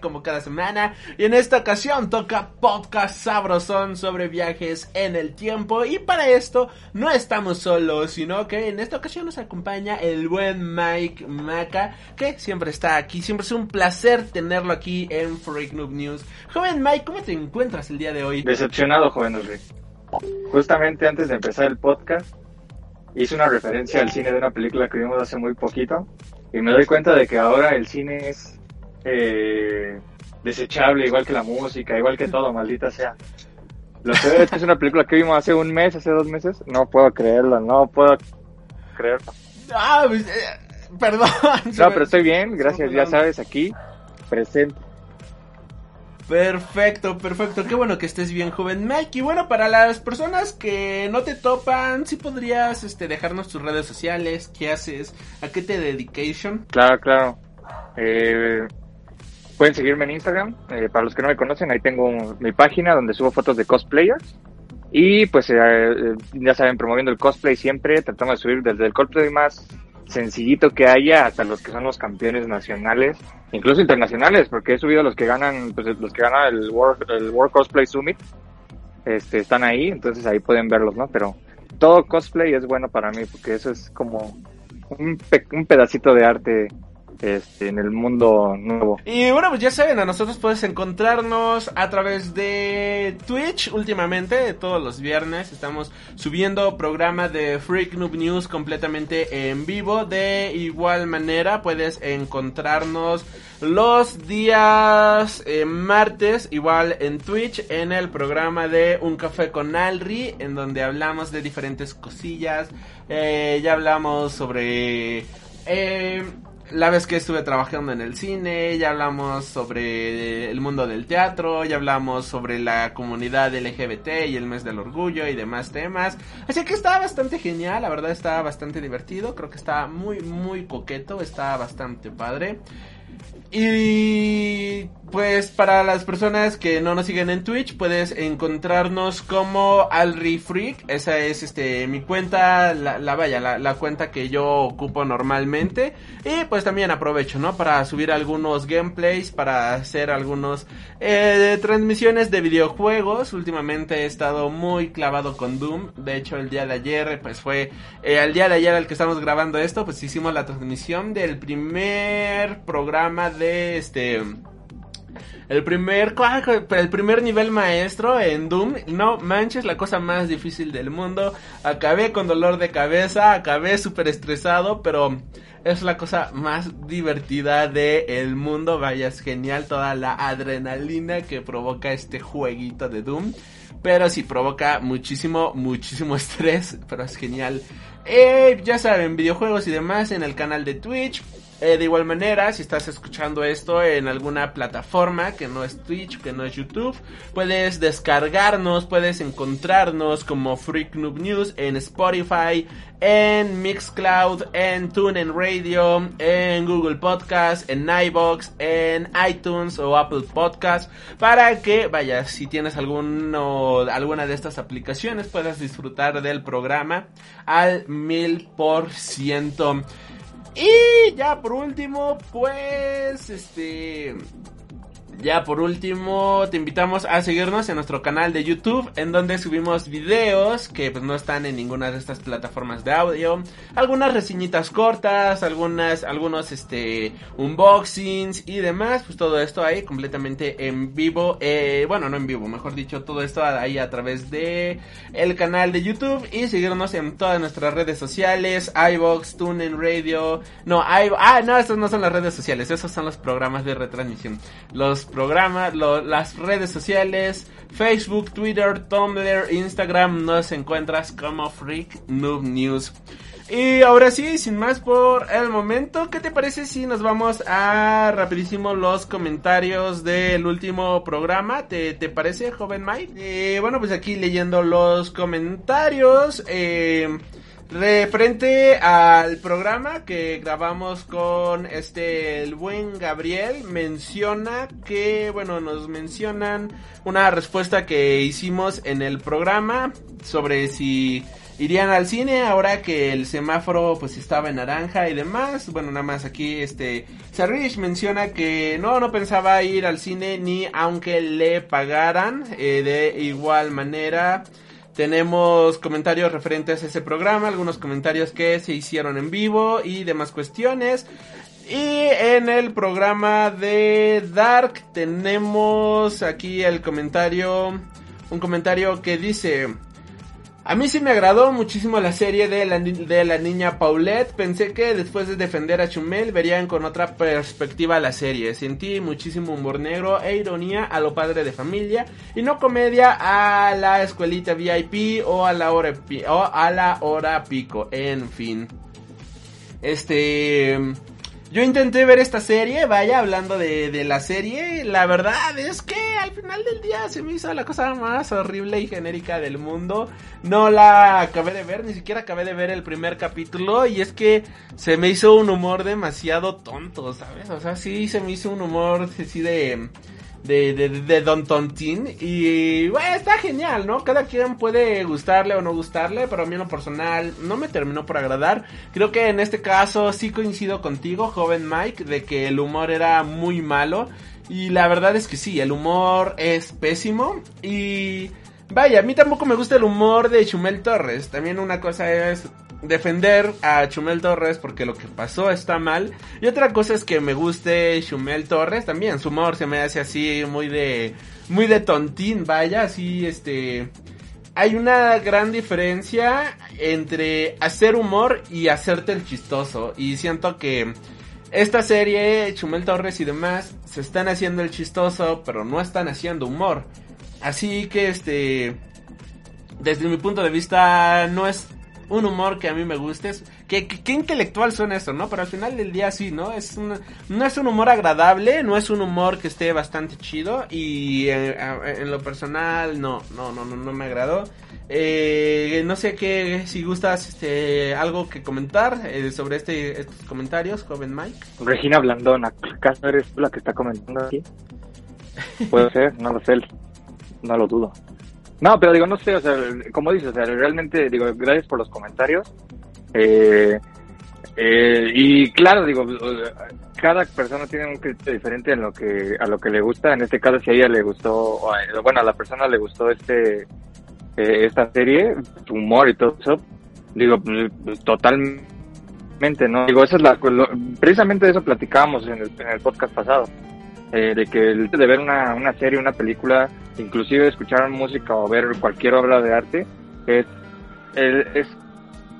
Como cada semana. Y en esta ocasión toca podcast sabrosón sobre viajes en el tiempo. Y para esto no estamos solos sino que en esta ocasión nos acompaña el buen Mike Maca que siempre está aquí. Siempre es un placer tenerlo aquí en Freak Noob News. Joven Mike ¿cómo te encuentras el día de hoy? Decepcionado joven Enrique. Justamente antes de empezar el podcast hice una referencia al cine de una película que vimos hace muy poquito y me doy cuenta de que ahora el cine es eh, desechable, igual que la música, igual que todo, maldita sea. Lo que es una película que vimos hace un mes, hace dos meses. No puedo creerlo, no puedo creerlo. Ah, pues, eh, perdón. No, pero estoy bien, gracias, ya sabes, aquí, presente. Perfecto, perfecto. Qué bueno que estés bien, joven Mike. Y bueno, para las personas que no te topan, si podrías este, dejarnos tus redes sociales, qué haces, a qué te dedication. Claro, claro. Eh, Pueden seguirme en Instagram. Eh, para los que no me conocen, ahí tengo mi página donde subo fotos de cosplayers. Y pues eh, eh, ya saben, promoviendo el cosplay siempre, tratamos de subir desde el cosplay más sencillito que haya hasta los que son los campeones nacionales, incluso internacionales, porque he subido los que ganan, pues los que ganan el World, el World Cosplay Summit, este, están ahí, entonces ahí pueden verlos, ¿no? Pero todo cosplay es bueno para mí, porque eso es como un, un pedacito de arte este, en el mundo nuevo. Y bueno, pues ya saben, a nosotros puedes encontrarnos a través de Twitch últimamente, todos los viernes estamos subiendo programa de Freak Noob News completamente en vivo. De igual manera puedes encontrarnos los días eh, martes, igual en Twitch, en el programa de Un Café con Alri, en donde hablamos de diferentes cosillas. Eh, ya hablamos sobre... Eh, la vez que estuve trabajando en el cine, ya hablamos sobre el mundo del teatro, ya hablamos sobre la comunidad LGBT y el mes del orgullo y demás temas. Así que está bastante genial, la verdad está bastante divertido, creo que está muy muy coqueto, está bastante padre. Y pues para las personas que no nos siguen en Twitch, puedes encontrarnos como Alri Freak. Esa es este mi cuenta, la, vaya, la, cuenta que yo ocupo normalmente. Y pues también aprovecho, ¿no? Para subir algunos gameplays, para hacer algunos eh, transmisiones de videojuegos. Últimamente he estado muy clavado con Doom. De hecho, el día de ayer, pues fue el eh, día de ayer al que estamos grabando esto, pues hicimos la transmisión del primer programa de este el primer, el primer nivel maestro en Doom, no manches, la cosa más difícil del mundo. Acabé con dolor de cabeza, acabé súper estresado, pero es la cosa más divertida del mundo. Vaya, es genial toda la adrenalina que provoca este jueguito de Doom. Pero sí, provoca muchísimo, muchísimo estrés, pero es genial. Eh, ya saben, videojuegos y demás en el canal de Twitch. Eh, de igual manera, si estás escuchando esto en alguna plataforma que no es Twitch, que no es YouTube, puedes descargarnos, puedes encontrarnos como Freak News en Spotify, en Mixcloud, en TuneIn Radio, en Google Podcast, en iBox, en iTunes o Apple Podcast, para que, vaya, si tienes alguno, alguna de estas aplicaciones, puedas disfrutar del programa al mil por ciento. Y ya por último, pues, este... Ya por último, te invitamos a seguirnos en nuestro canal de YouTube, en donde subimos videos que pues no están en ninguna de estas plataformas de audio, algunas reseñitas cortas, algunas, algunos este unboxings y demás, pues todo esto ahí completamente en vivo, eh, bueno no en vivo, mejor dicho, todo esto ahí a través de el canal de YouTube y seguirnos en todas nuestras redes sociales, iBox, TuneIn Radio, no, I, ah no, estos no son las redes sociales, esos son los programas de retransmisión, los programa, las redes sociales, Facebook, Twitter, Tumblr, Instagram, nos encuentras como Freak Noob News. Y ahora sí, sin más por el momento, ¿qué te parece si nos vamos a rapidísimo los comentarios del último programa? ¿Te, te parece, joven Mike? Eh, bueno, pues aquí leyendo los comentarios. Eh, Referente al programa que grabamos con este el buen Gabriel, menciona que, bueno, nos mencionan una respuesta que hicimos en el programa sobre si irían al cine ahora que el semáforo pues estaba en naranja y demás. Bueno, nada más aquí este Sarrich menciona que no, no pensaba ir al cine ni aunque le pagaran eh, de igual manera. Tenemos comentarios referentes a ese programa, algunos comentarios que se hicieron en vivo y demás cuestiones. Y en el programa de Dark tenemos aquí el comentario, un comentario que dice, a mí sí me agradó muchísimo la serie de la, de la niña Paulette. Pensé que después de defender a Chumel verían con otra perspectiva la serie. Sentí muchísimo humor negro e ironía a lo padre de familia y no comedia a la escuelita VIP o a la hora, o a la hora pico. En fin. Este... Yo intenté ver esta serie, vaya, hablando de, de, la serie, la verdad es que al final del día se me hizo la cosa más horrible y genérica del mundo. No la acabé de ver, ni siquiera acabé de ver el primer capítulo y es que se me hizo un humor demasiado tonto, ¿sabes? O sea, sí se me hizo un humor así de de, de, de Don Tontín. Y bueno, está genial, ¿no? Cada quien puede gustarle o no gustarle, pero a mí en lo personal no me terminó por agradar. Creo que en este caso sí coincido contigo, joven Mike, de que el humor era muy malo. Y la verdad es que sí, el humor es pésimo. Y vaya, a mí tampoco me gusta el humor de Chumel Torres. También una cosa es defender a Chumel Torres porque lo que pasó está mal. Y otra cosa es que me guste Chumel Torres también. Su humor se me hace así muy de. Muy de tontín, vaya, así este. Hay una gran diferencia entre hacer humor y hacerte el chistoso. Y siento que esta serie, Chumel Torres y demás, se están haciendo el chistoso, pero no están haciendo humor. Así que este. Desde mi punto de vista, no es un humor que a mí me guste. Que, que, intelectual son eso, ¿no? Pero al final del día sí, ¿no? Es no es un humor agradable, no es un humor que esté bastante chido. Y eh, en lo personal, no, no, no, no, no me agradó. Eh, no sé qué, si gustas este, algo que comentar eh, sobre este, estos comentarios, joven Mike. Regina Blandón, ¿acaso eres tú la que está comentando aquí? Puede ser, no lo sé, no lo dudo. No, pero digo, no sé, o sea, como dices, o sea, realmente, digo, gracias por los comentarios. Eh, eh, y claro, digo, cada persona tiene un criterio diferente en lo que, a lo que le gusta. En este caso, si a ella le gustó, bueno, a la persona le gustó este, eh, esta serie, su humor y todo eso, digo, pues, totalmente, ¿no? Digo, eso es la, precisamente de eso platicábamos en el, en el podcast pasado. De que el de ver una, una serie, una película, inclusive escuchar música o ver cualquier obra de arte, es el, es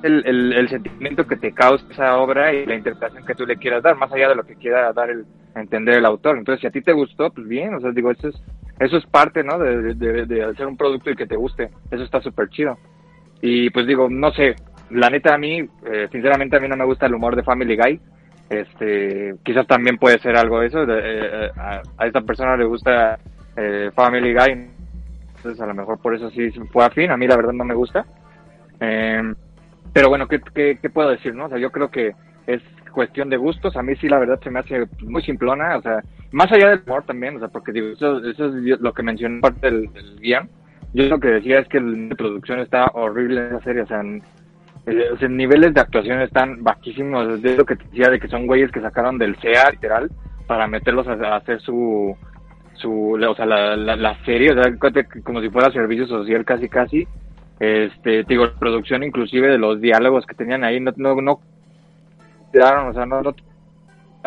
el, el, sentimiento que te causa esa obra y la interpretación que tú le quieras dar, más allá de lo que quiera dar el entender el autor. Entonces, si a ti te gustó, pues bien, o sea, digo, eso es, eso es parte, ¿no? De, de, hacer un producto y que te guste. Eso está súper chido. Y pues digo, no sé, la neta a mí, eh, sinceramente a mí no me gusta el humor de Family Guy. Este, quizás también puede ser algo de eso. Eh, eh, a, esta persona le gusta eh, Family Guy. Entonces a lo mejor por eso sí fue afín. A mí la verdad no me gusta. Eh, pero bueno, ¿qué, ¿qué, puedo decir? no? O sea, yo creo que es cuestión de gustos. A mí sí la verdad se me hace muy simplona. O sea, más allá del humor también. O sea, porque digo, eso, eso es lo que mencioné parte del, del guion. Yo lo que decía es que la producción está horrible en esa serie. O sea, eh, niveles de actuación están bajísimos. Es lo que te decía de que son güeyes que sacaron del CEA, literal, para meterlos a hacer su, su, o sea, la, la, serie, o sea, como si fuera servicio social casi casi, este, digo, producción inclusive de los diálogos que tenían ahí, no, no, no, o sea, no,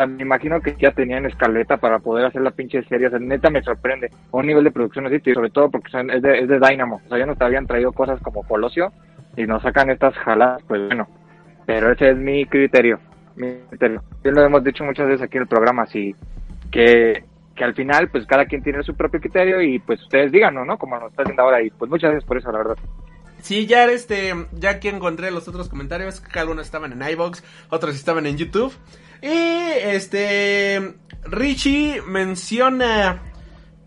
me imagino que ya tenían escaleta para poder hacer la pinche serie, o sea, neta me sorprende, un nivel de producción así, sobre todo porque es de, es de Dynamo, o sea, ya nos habían traído cosas como Colosio, y nos sacan estas jaladas, pues bueno, pero ese es mi criterio, mi criterio. Ya lo hemos dicho muchas veces aquí en el programa, así que que al final pues cada quien tiene su propio criterio y pues ustedes díganos, ¿no? Como nos está haciendo ahora y pues muchas gracias por eso, la verdad. Sí, ya este, ya que encontré los otros comentarios, que algunos estaban en iBox, otros estaban en YouTube. Y este, Richie menciona, ¿pa-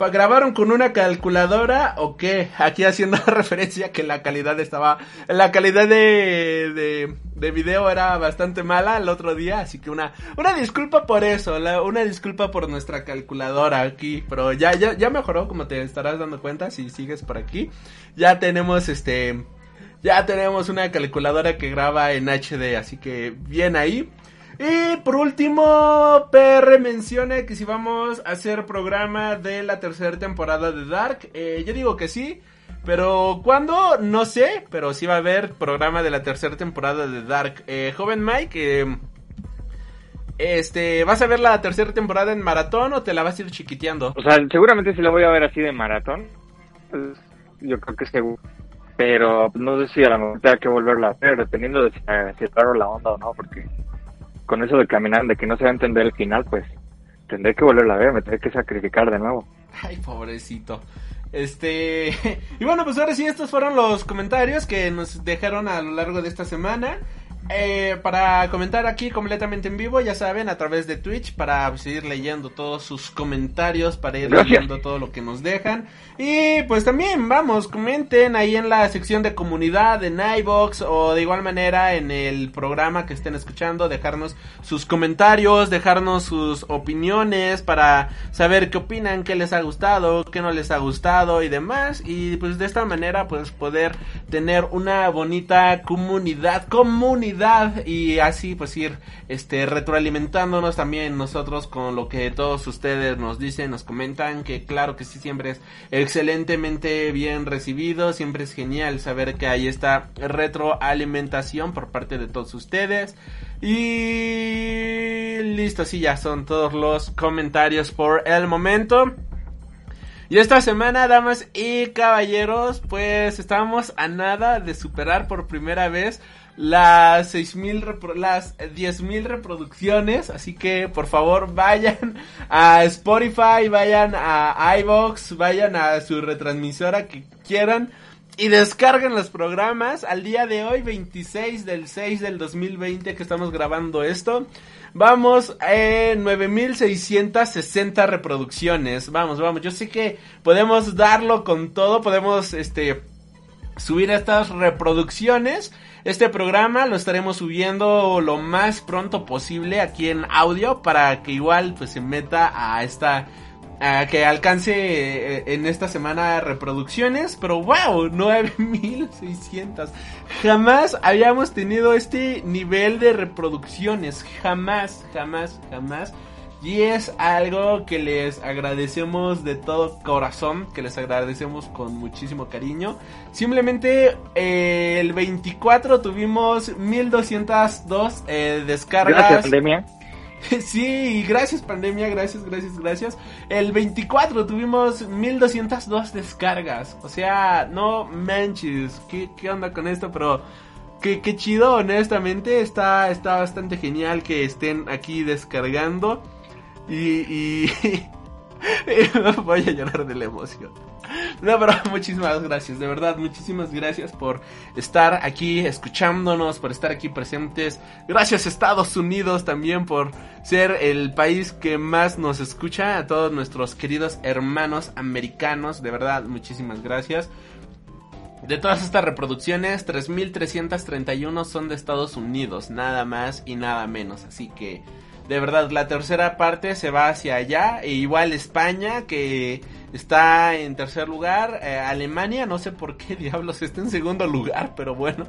¿grabaron con una calculadora o qué? Aquí haciendo referencia que la calidad estaba, la calidad de, de, de video era bastante mala el otro día, así que una, una disculpa por eso, una disculpa por nuestra calculadora aquí, pero ya, ya, ya mejoró, como te estarás dando cuenta si sigues por aquí. Ya tenemos este, ya tenemos una calculadora que graba en HD, así que bien ahí. Y por último, PR menciona que si vamos a hacer programa de la tercera temporada de Dark, eh, yo digo que sí, pero ¿cuándo? No sé, pero sí va a haber programa de la tercera temporada de Dark. Eh, joven Mike, eh, este, ¿vas a ver la tercera temporada en maratón o te la vas a ir chiquiteando? O sea, seguramente si la voy a ver así de maratón. Pues, yo creo que seguro. Pero pues, no sé si a lo mejor tenga que volverla a hacer, dependiendo de si, eh, si la onda o no, porque con eso de caminar, de que no se va a entender el final, pues tendré que volverla a ver, me tendré que sacrificar de nuevo. Ay, pobrecito. Este. Y bueno, pues ahora sí, estos fueron los comentarios que nos dejaron a lo largo de esta semana. Eh, para comentar aquí completamente en vivo, ya saben, a través de Twitch, para seguir leyendo todos sus comentarios, para ir Gracias. leyendo todo lo que nos dejan. Y pues también, vamos, comenten ahí en la sección de comunidad, en iBox o de igual manera en el programa que estén escuchando, dejarnos sus comentarios, dejarnos sus opiniones para saber qué opinan, qué les ha gustado, qué no les ha gustado y demás. Y pues de esta manera pues poder tener una bonita comunidad, comunidad y así pues ir este retroalimentándonos también nosotros con lo que todos ustedes nos dicen, nos comentan, que claro que sí siempre es excelentemente bien recibido, siempre es genial saber que hay esta retroalimentación por parte de todos ustedes. Y listo, sí, ya son todos los comentarios por el momento. Y esta semana, damas y caballeros, pues estábamos a nada de superar por primera vez las 6000 repro- las 10000 reproducciones, así que por favor vayan a Spotify, vayan a iVoox, vayan a su retransmisora que quieran y descarguen los programas. Al día de hoy, 26 del 6 del 2020 que estamos grabando esto, vamos en 9660 reproducciones. Vamos, vamos, yo sé que podemos darlo con todo, podemos este subir estas reproducciones. Este programa lo estaremos subiendo lo más pronto posible aquí en audio para que igual pues se meta a esta a que alcance eh, en esta semana reproducciones, pero wow, 9600. Jamás habíamos tenido este nivel de reproducciones, jamás, jamás, jamás. Y es algo que les agradecemos de todo corazón, que les agradecemos con muchísimo cariño. Simplemente eh, el 24 tuvimos 1202 eh, descargas. Gracias, pandemia. Sí, gracias pandemia, gracias, gracias, gracias. El 24 tuvimos 1202 descargas. O sea, no manches, ¿qué, qué onda con esto? Pero qué, qué chido, honestamente. Está, está bastante genial que estén aquí descargando. Y, y, voy a llorar de la emoción. No, pero muchísimas gracias, de verdad, muchísimas gracias por estar aquí escuchándonos, por estar aquí presentes. Gracias Estados Unidos también por ser el país que más nos escucha, a todos nuestros queridos hermanos americanos, de verdad, muchísimas gracias. De todas estas reproducciones, 3.331 son de Estados Unidos, nada más y nada menos, así que... De verdad, la tercera parte se va hacia allá. E igual España, que está en tercer lugar. Eh, Alemania, no sé por qué diablos está en segundo lugar, pero bueno.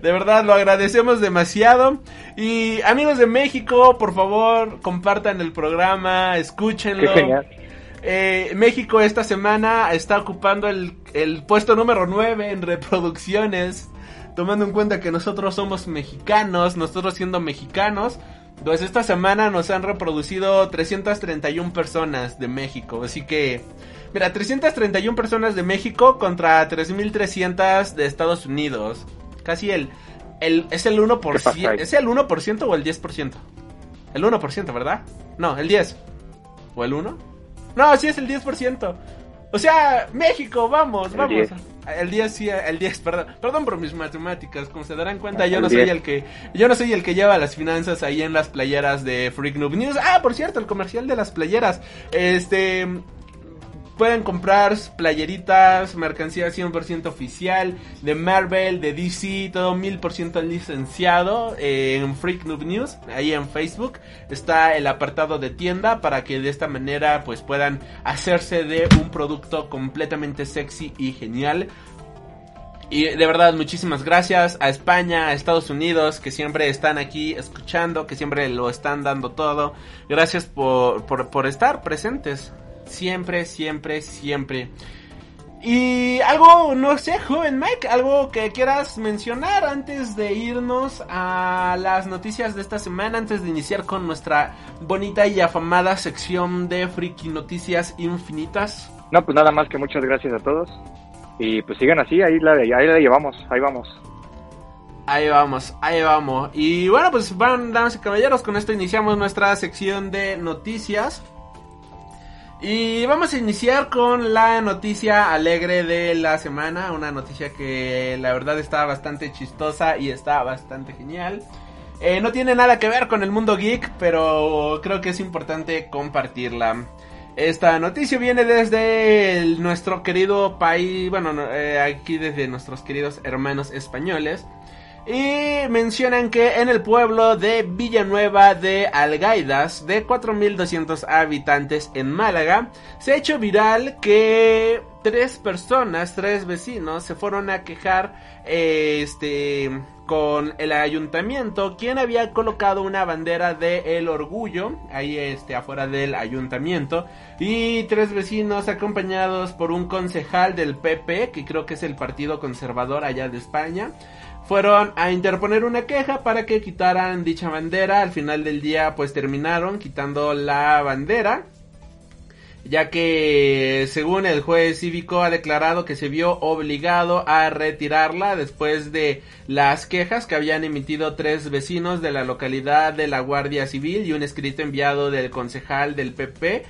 De verdad, lo agradecemos demasiado. Y amigos de México, por favor, compartan el programa, Qué escúchenlo. genial. Eh, México esta semana está ocupando el, el puesto número 9 en reproducciones. Tomando en cuenta que nosotros somos mexicanos, nosotros siendo mexicanos, pues esta semana nos han reproducido 331 personas de México. Así que, mira, 331 personas de México contra 3300 de Estados Unidos. Casi el, el es el ¿Qué pasa 1%, ahí? ¿es el 1% o el 10%? El 1%, ¿verdad? No, el 10. ¿O el 1? No, sí es el 10%. O sea, México, vamos, El vamos. 10. El 10 sí, el 10, perdón. Perdón por mis matemáticas, como se darán cuenta, yo El no soy 10. el que yo no soy el que lleva las finanzas ahí en las playeras de Freak Noob News. Ah, por cierto, el comercial de las playeras. Este pueden comprar playeritas, mercancía 100% oficial de Marvel, de DC, todo 1000% licenciado eh, en Freak Noob News, ahí en Facebook está el apartado de tienda para que de esta manera pues puedan hacerse de un producto completamente sexy y genial. Y de verdad, muchísimas gracias a España, a Estados Unidos, que siempre están aquí escuchando, que siempre lo están dando todo. Gracias por, por, por estar presentes. Siempre, siempre, siempre. Y algo, no sé, joven Mike, algo que quieras mencionar antes de irnos a las noticias de esta semana, antes de iniciar con nuestra bonita y afamada sección de Friki Noticias Infinitas. No, pues nada más que muchas gracias a todos. Y pues sigan así, ahí la, ahí la llevamos, ahí vamos. Ahí vamos, ahí vamos. Y bueno, pues van, damas y caballeros, con esto iniciamos nuestra sección de noticias. Y vamos a iniciar con la noticia alegre de la semana, una noticia que la verdad está bastante chistosa y está bastante genial. Eh, no tiene nada que ver con el mundo geek, pero creo que es importante compartirla. Esta noticia viene desde nuestro querido país, bueno, no, eh, aquí desde nuestros queridos hermanos españoles. Y mencionan que en el pueblo de Villanueva de Algaidas, de 4.200 habitantes en Málaga, se ha hecho viral que tres personas, tres vecinos, se fueron a quejar este, con el ayuntamiento, quien había colocado una bandera de El Orgullo, ahí este, afuera del ayuntamiento, y tres vecinos acompañados por un concejal del PP, que creo que es el Partido Conservador allá de España, fueron a interponer una queja para que quitaran dicha bandera. Al final del día pues terminaron quitando la bandera. Ya que según el juez cívico ha declarado que se vio obligado a retirarla después de las quejas que habían emitido tres vecinos de la localidad de la Guardia Civil y un escrito enviado del concejal del PP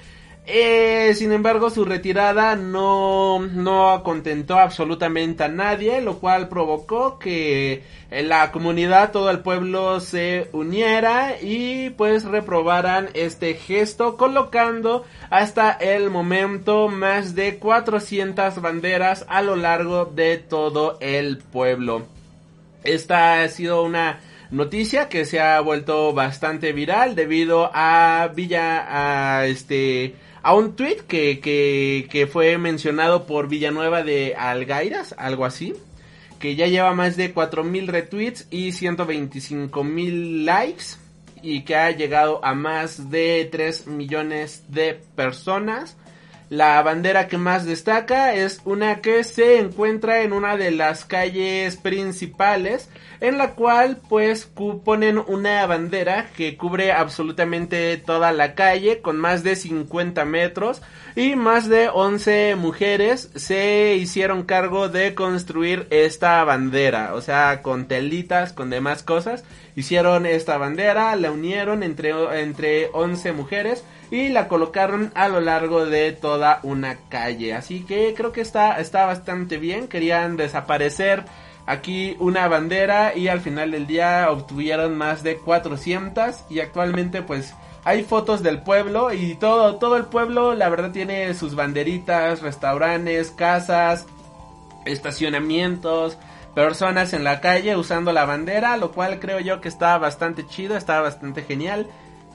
eh, sin embargo, su retirada no, no contentó absolutamente a nadie, lo cual provocó que la comunidad, todo el pueblo se uniera y pues reprobaran este gesto, colocando hasta el momento más de 400 banderas a lo largo de todo el pueblo. Esta ha sido una noticia que se ha vuelto bastante viral debido a Villa, a este, a un tweet que, que, fue mencionado por Villanueva de Algairas, algo así, que ya lleva más de 4000 retweets y 125.000 likes y que ha llegado a más de 3 millones de personas. La bandera que más destaca es una que se encuentra en una de las calles principales, en la cual pues ponen una bandera que cubre absolutamente toda la calle con más de 50 metros y más de 11 mujeres se hicieron cargo de construir esta bandera, o sea, con telitas, con demás cosas, hicieron esta bandera, la unieron entre, entre 11 mujeres y la colocaron a lo largo de toda una calle. Así que creo que está, está bastante bien. Querían desaparecer aquí una bandera y al final del día obtuvieron más de 400 y actualmente pues hay fotos del pueblo y todo, todo el pueblo la verdad tiene sus banderitas, restaurantes, casas, estacionamientos, personas en la calle usando la bandera, lo cual creo yo que está bastante chido, está bastante genial.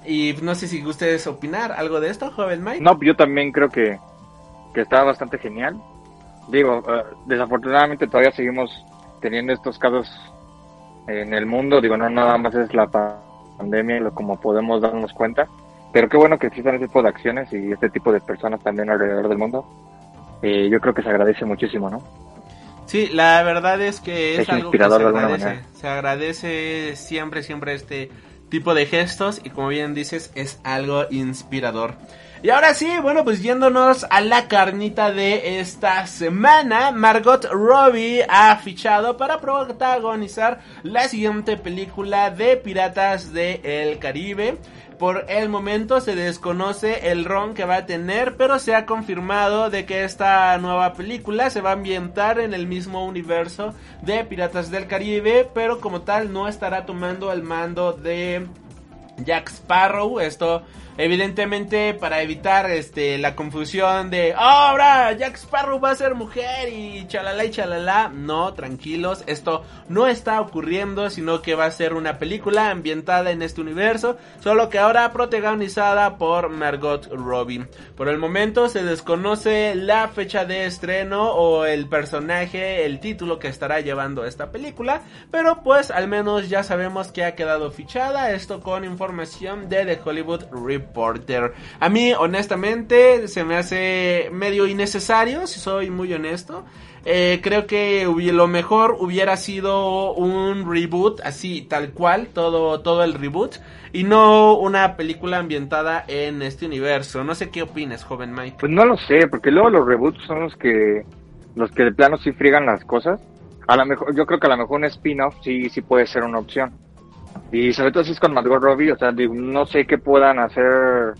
Y no sé si ustedes opinar algo de esto, joven Mike. No, yo también creo que, que está bastante genial. Digo, eh, desafortunadamente todavía seguimos teniendo estos casos en el mundo. Digo, no nada más es la pa- pandemia, lo como podemos darnos cuenta. Pero qué bueno que existan este tipo de acciones y este tipo de personas también alrededor del mundo. Eh, yo creo que se agradece muchísimo, ¿no? Sí, la verdad es que es, Es algo que inspirador se de alguna agradece. manera. Se agradece siempre, siempre este tipo de gestos y como bien dices, es algo inspirador. Y ahora sí, bueno, pues yéndonos a la carnita de esta semana, Margot Robbie ha fichado para protagonizar la siguiente película de Piratas del Caribe. Por el momento se desconoce el ron que va a tener, pero se ha confirmado de que esta nueva película se va a ambientar en el mismo universo de Piratas del Caribe, pero como tal no estará tomando el mando de Jack Sparrow. Esto Evidentemente para evitar este la confusión de oh, ahora Jack Sparrow va a ser mujer y chalala y chalala. No, tranquilos, esto no está ocurriendo, sino que va a ser una película ambientada en este universo, solo que ahora protagonizada por Margot Robbie. Por el momento se desconoce la fecha de estreno o el personaje, el título que estará llevando esta película, pero pues al menos ya sabemos que ha quedado fichada esto con información de The Hollywood Reporter. Porter. A mí, honestamente, se me hace medio innecesario, si soy muy honesto. Eh, creo que lo mejor hubiera sido un reboot, así tal cual, todo, todo el reboot, y no una película ambientada en este universo. No sé qué opinas, joven Mike. Pues no lo sé, porque luego los reboots son los que, los que de plano sí friegan las cosas. A lo mejor, yo creo que a lo mejor un spin-off sí, sí puede ser una opción. Y sobre todo si es con Margot Robbie, o sea, no sé qué puedan hacer,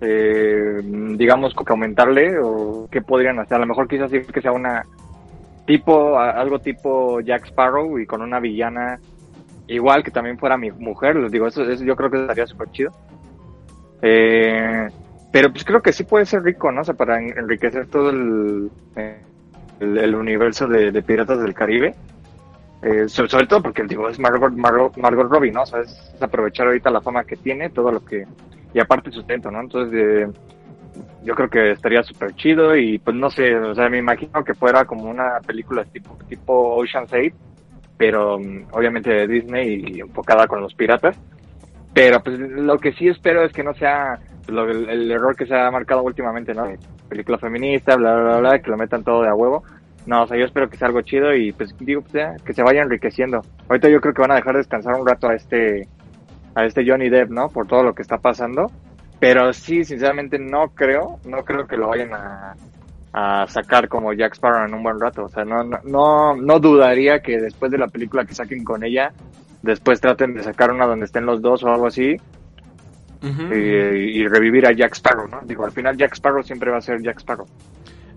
eh, digamos, que aumentarle o qué podrían hacer. A lo mejor quizás sí que sea una tipo, algo tipo Jack Sparrow y con una villana igual que también fuera mi mujer. Les digo, eso, yo creo que estaría súper chido. Eh, pero pues creo que sí puede ser rico, ¿no? O sea, para enriquecer todo el, el, universo de Piratas del Caribe. Eh, sobre, todo porque digo, es Margot, Margot, Robbie, ¿no? O es, aprovechar ahorita la fama que tiene, todo lo que... Y aparte su talento, ¿no? Entonces, eh, yo creo que estaría súper chido y pues no sé, o sea, me imagino que fuera como una película tipo, tipo Ocean's 8, pero mm, obviamente de Disney y enfocada con los piratas. Pero pues lo que sí espero es que no sea el, el, error que se ha marcado últimamente, ¿no? Película feminista, bla, bla, bla, que lo metan todo de a huevo. No, o sea, yo espero que sea algo chido y pues digo, pues, que se vaya enriqueciendo. Ahorita yo creo que van a dejar descansar un rato a este a este Johnny Depp, ¿no? Por todo lo que está pasando. Pero sí, sinceramente no creo, no creo que lo vayan a, a sacar como Jack Sparrow en un buen rato. O sea, no, no, no, dudaría que después de la película que saquen con ella, después traten de sacar una donde estén los dos o algo así. y, y, revivir a Jack Sparrow, ¿no? Digo, al final Jack Sparrow siempre va a ser Jack Sparrow.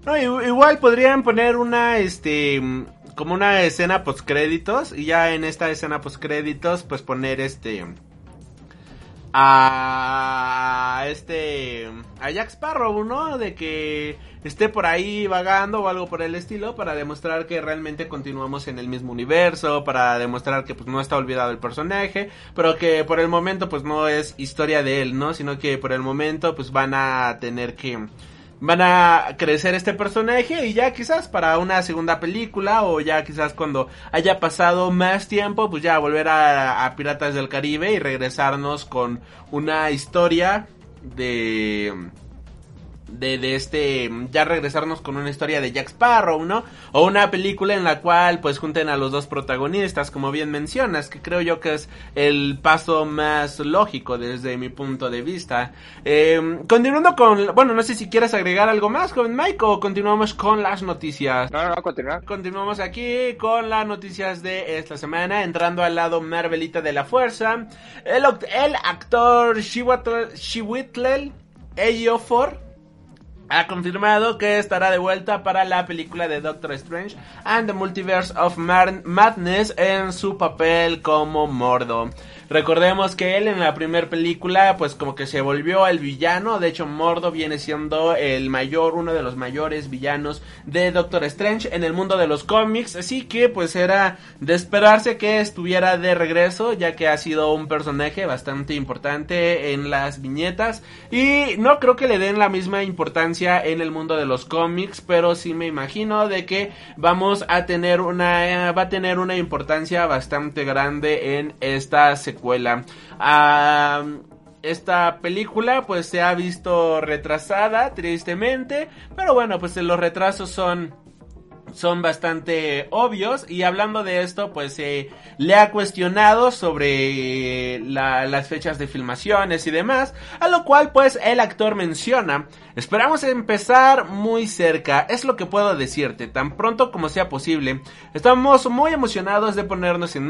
No, igual podrían poner una, este, como una escena post créditos y ya en esta escena post créditos, pues poner este a este a Jack Sparrow, ¿no? De que esté por ahí vagando o algo por el estilo para demostrar que realmente continuamos en el mismo universo, para demostrar que pues no está olvidado el personaje, pero que por el momento pues no es historia de él, ¿no? Sino que por el momento pues van a tener que van a crecer este personaje y ya quizás para una segunda película o ya quizás cuando haya pasado más tiempo pues ya volver a, a Piratas del Caribe y regresarnos con una historia de de, de, este ya regresarnos con una historia de Jack Sparrow, ¿no? O una película en la cual pues junten a los dos protagonistas, como bien mencionas, que creo yo que es el paso más lógico desde mi punto de vista. Eh, continuando con, bueno, no sé si quieres agregar algo más, joven Mike, o continuamos con las noticias. No, no, no, continuar. Continuamos aquí con las noticias de esta semana, entrando al lado Marvelita de la Fuerza. El, el actor Shiwitlel Eyofor ha confirmado que estará de vuelta para la película de Doctor Strange and the Multiverse of Madness en su papel como Mordo. Recordemos que él en la primera película pues como que se volvió el villano, de hecho Mordo viene siendo el mayor, uno de los mayores villanos de Doctor Strange en el mundo de los cómics, así que pues era de esperarse que estuviera de regreso ya que ha sido un personaje bastante importante en las viñetas. Y no creo que le den la misma importancia en el mundo de los cómics, pero sí me imagino de que vamos a tener una va a tener una importancia bastante grande en esta secuencia esta película pues se ha visto retrasada tristemente, pero bueno, pues los retrasos son son bastante obvios. Y hablando de esto pues se le ha cuestionado sobre la- las fechas de filmaciones y demás a lo cual pues el actor menciona esperamos empezar muy cerca es lo que puedo decirte tan pronto como sea posible. Estamos muy emocionados de ponernos en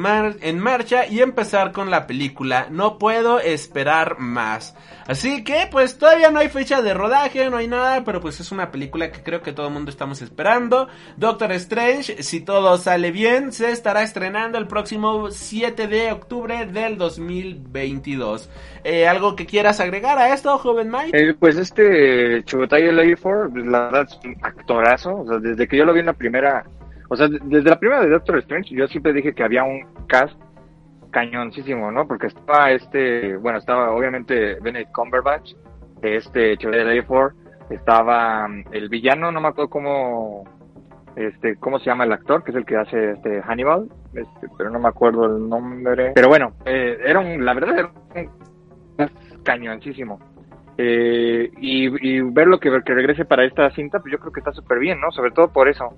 marcha y empezar con la película. No puedo esperar más así que pues todavía no hay fecha de rodaje no hay nada pero pues es una película que creo que todo el mundo estamos esperando Doctor Strange, si todo sale bien, se estará estrenando el próximo 7 de octubre del 2022. Eh, ¿Algo que quieras agregar a esto, joven Mike? Eh, pues este Chubutay Lady4, la verdad es un actorazo. O sea, desde que yo lo vi en la primera, o sea, desde la primera de Doctor Strange, yo siempre dije que había un cast cañoncísimo, ¿no? Porque estaba este, bueno, estaba obviamente Benedict Cumberbatch, este Chubutay Lady4, estaba mm, el villano, no me acuerdo cómo, este, cómo se llama el actor, que es el que hace este Hannibal, este, pero no me acuerdo el nombre. Pero bueno, eh, era un, la verdad era un cañoncísimo. Eh, y, y ver lo que, que regrese para esta cinta, pues yo creo que está súper bien, ¿no? Sobre todo por eso.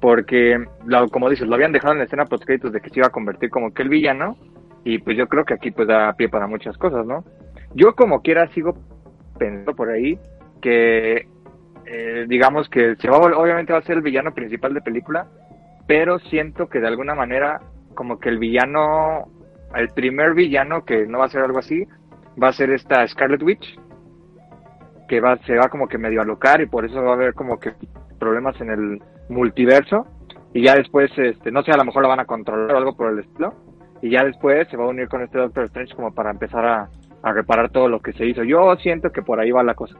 Porque, lo- como dices, lo habían dejado en la escena post créditos de que se iba a convertir como que el villano. Y pues yo creo que aquí pues da pie para muchas cosas, ¿no? Yo como quiera sigo pensando por ahí que, eh, digamos que se va, obviamente va a ser el villano principal de película, pero siento que de alguna manera como que el villano, el primer villano que no va a ser algo así, va a ser esta Scarlet Witch, que va, se va como que medio a alocar y por eso va a haber como que problemas en el multiverso y ya después, este, no sé, a lo mejor la van a controlar o algo por el estilo y ya después se va a unir con este Doctor Strange como para empezar a reparar todo lo que se hizo. Yo siento que por ahí va la cosa.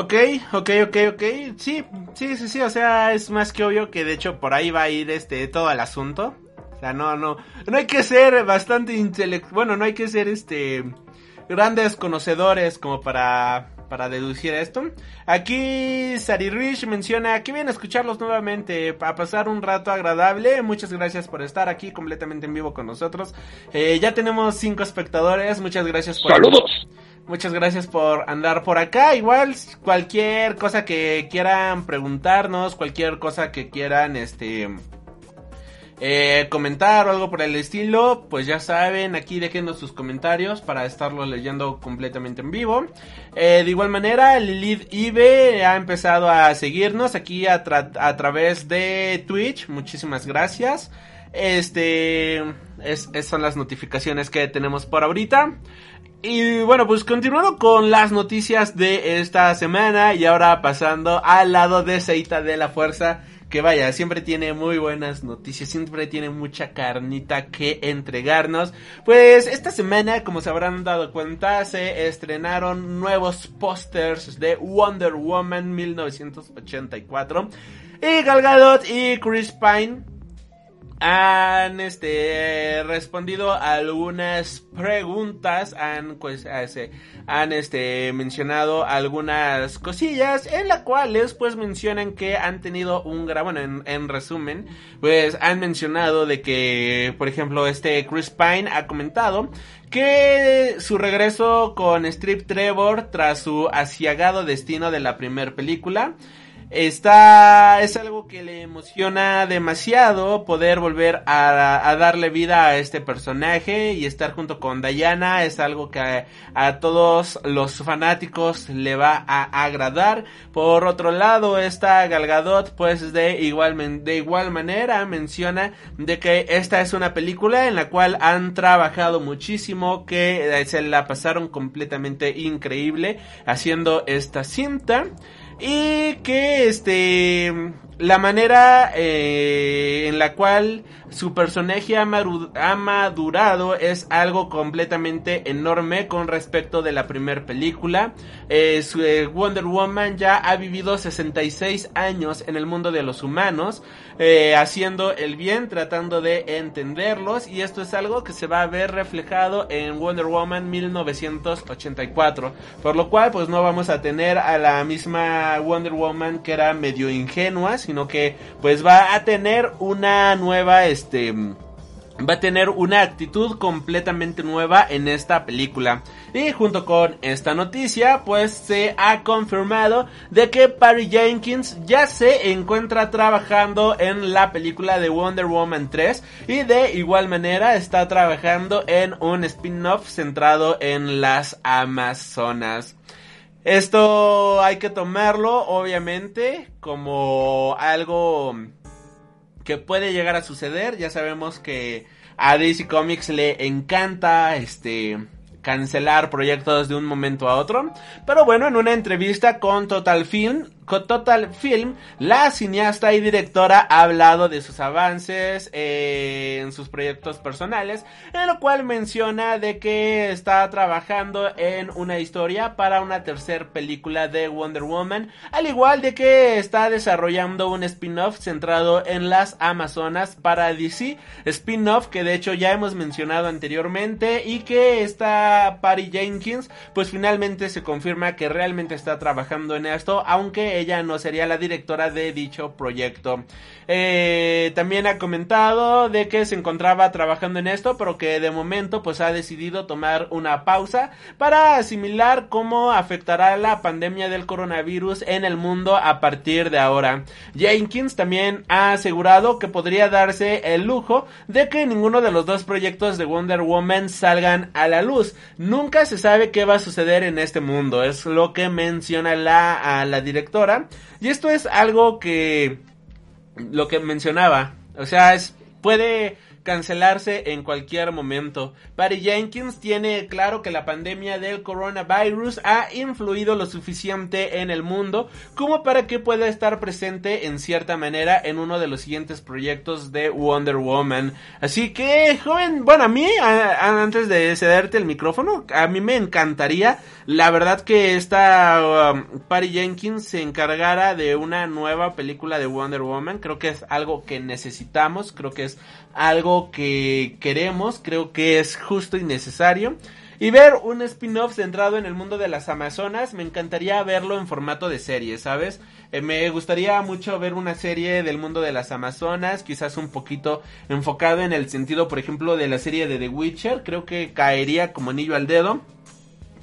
Ok, ok, ok, ok. Sí, sí, sí, sí. O sea, es más que obvio que de hecho por ahí va a ir este todo el asunto. O sea, no, no, no hay que ser bastante intelectual. Bueno, no hay que ser este grandes conocedores como para para deducir esto. Aquí Sari Rich menciona que bien escucharlos nuevamente para pasar un rato agradable. Muchas gracias por estar aquí completamente en vivo con nosotros. Eh, ya tenemos cinco espectadores. Muchas gracias por ¡Saludos! Muchas gracias por andar por acá. Igual cualquier cosa que quieran preguntarnos, cualquier cosa que quieran este eh, comentar o algo por el estilo, pues ya saben, aquí déjenos sus comentarios para estarlos leyendo completamente en vivo. Eh, de igual manera, Lilith Ibe ha empezado a seguirnos aquí a, tra- a través de Twitch. Muchísimas gracias. Este es, es- son las notificaciones que tenemos por ahorita. Y bueno, pues continuando con las noticias de esta semana y ahora pasando al lado de Seita de la Fuerza, que vaya, siempre tiene muy buenas noticias, siempre tiene mucha carnita que entregarnos. Pues esta semana, como se habrán dado cuenta, se estrenaron nuevos pósters de Wonder Woman 1984 y Gal Gadot y Chris Pine han este respondido algunas preguntas han pues han este mencionado algunas cosillas en las cuales pues mencionan que han tenido un gran bueno en, en resumen pues han mencionado de que por ejemplo este Chris Pine ha comentado que su regreso con Strip Trevor tras su asiagado destino de la primera película Está, es algo que le emociona demasiado poder volver a, darle vida a este personaje y estar junto con Diana es algo que a, a todos los fanáticos le va a agradar. Por otro lado, esta Galgadot pues de igual, de igual manera menciona de que esta es una película en la cual han trabajado muchísimo, que eh, se la pasaron completamente increíble haciendo esta cinta. Y que este la manera eh, en la cual su personaje ha, madurado es algo completamente enorme con respecto de la primera película. Eh, su, eh, Wonder Woman ya ha vivido 66 años en el mundo de los humanos, eh, haciendo el bien, tratando de entenderlos y esto es algo que se va a ver reflejado en Wonder Woman 1984, por lo cual pues no vamos a tener a la misma Wonder Woman que era medio ingenua, sino que pues va a tener una nueva este va a tener una actitud completamente nueva en esta película. Y junto con esta noticia, pues se ha confirmado de que Patty Jenkins ya se encuentra trabajando en la película de Wonder Woman 3 y de igual manera está trabajando en un spin-off centrado en las Amazonas. Esto hay que tomarlo obviamente como algo que puede llegar a suceder. Ya sabemos que a DC Comics le encanta este cancelar proyectos de un momento a otro. Pero bueno, en una entrevista con Total Film, Total Film, la cineasta y directora ha hablado de sus avances eh, en sus proyectos personales, en lo cual menciona de que está trabajando en una historia para una tercera película de Wonder Woman, al igual de que está desarrollando un spin-off centrado en las Amazonas para DC, spin-off que de hecho ya hemos mencionado anteriormente y que está Patty Jenkins, pues finalmente se confirma que realmente está trabajando en esto, aunque ella no sería la directora de dicho proyecto. Eh, también ha comentado de que se encontraba trabajando en esto, pero que de momento pues ha decidido tomar una pausa para asimilar cómo afectará la pandemia del coronavirus en el mundo a partir de ahora. Jenkins también ha asegurado que podría darse el lujo de que ninguno de los dos proyectos de Wonder Woman salgan a la luz. Nunca se sabe qué va a suceder en este mundo, es lo que menciona la, a la directora. Y esto es algo que lo que mencionaba, o sea, es puede cancelarse en cualquier momento. Patty Jenkins tiene claro que la pandemia del coronavirus ha influido lo suficiente en el mundo como para que pueda estar presente en cierta manera en uno de los siguientes proyectos de Wonder Woman. Así que, joven, bueno, a mí, antes de cederte el micrófono, a mí me encantaría, la verdad que esta um, Patty Jenkins se encargara de una nueva película de Wonder Woman. Creo que es algo que necesitamos, creo que es algo que queremos, creo que es justo y necesario. Y ver un spin-off centrado en el mundo de las Amazonas, me encantaría verlo en formato de serie, ¿sabes? Eh, me gustaría mucho ver una serie del mundo de las Amazonas, quizás un poquito enfocado en el sentido, por ejemplo, de la serie de The Witcher, creo que caería como anillo al dedo.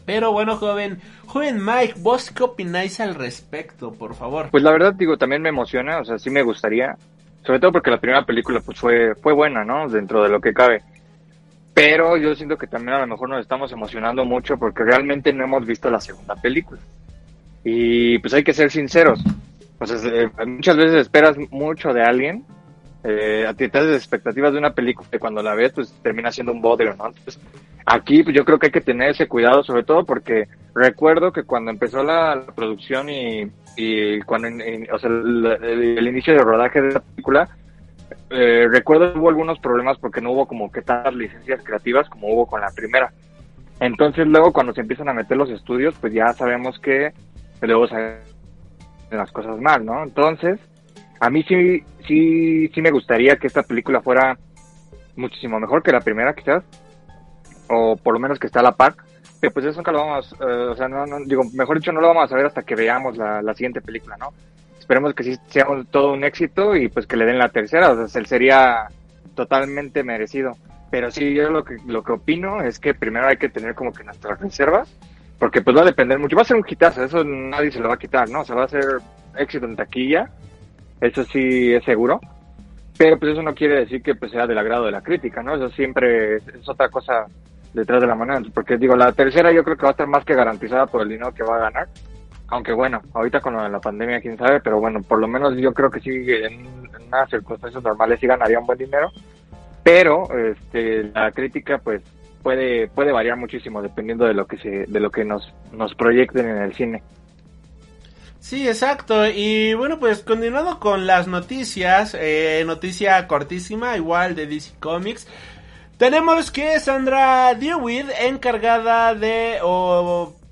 Pero bueno, joven, joven Mike, ¿vos qué opináis al respecto, por favor? Pues la verdad, digo, también me emociona, o sea, sí me gustaría, sobre todo porque la primera película pues fue, fue buena, ¿no? Dentro de lo que cabe. Pero yo siento que también a lo mejor nos estamos emocionando mucho porque realmente no hemos visto la segunda película. Y pues hay que ser sinceros. Pues muchas veces esperas mucho de alguien, eh, expectativas de una película y cuando la ves pues termina siendo un bodrio, ¿no? Entonces, aquí pues, yo creo que hay que tener ese cuidado sobre todo porque recuerdo que cuando empezó la producción y y cuando o sea, el, inicio de rodaje de la película eh, recuerdo que hubo algunos problemas porque no hubo como que tantas licencias creativas como hubo con la primera. Entonces luego cuando se empiezan a meter los estudios pues ya sabemos que luego se las cosas mal no entonces a mí sí sí sí me gustaría que esta película fuera muchísimo mejor que la primera quizás o por lo menos que está a la par pues eso nunca lo vamos, eh, o sea, no, digo, mejor dicho, no lo vamos a ver hasta que veamos la, siguiente película, ¿no? Esperemos que sí sea todo un éxito y pues que le den la tercera, o sea, sería totalmente merecido. Pero sí, yo lo que, lo que opino es que primero hay que tener como que nuestras reservas, porque pues va a depender mucho. Va a ser un hitazo, eso nadie se lo va a quitar, ¿no? O sea, va a ser éxito en taquilla, eso sí es seguro. Pero pues eso no quiere decir que pues sea del agrado de la crítica, ¿no? Eso siempre es otra cosa detrás de la moneda. Porque digo, la tercera yo creo que va a estar más que garantizada por el dinero que va a ganar. Aunque bueno, ahorita con la pandemia, quién sabe, pero bueno, por lo menos yo creo que sí, en, unas circunstancias normales sí ganaría un buen dinero. Pero este, la crítica, pues, puede, puede variar muchísimo dependiendo de lo que se, de lo que nos, nos proyecten en el cine. Sí, exacto. Y bueno, pues continuando con las noticias, eh, noticia cortísima, igual de DC Comics. Tenemos que Sandra Dewitt, encargada de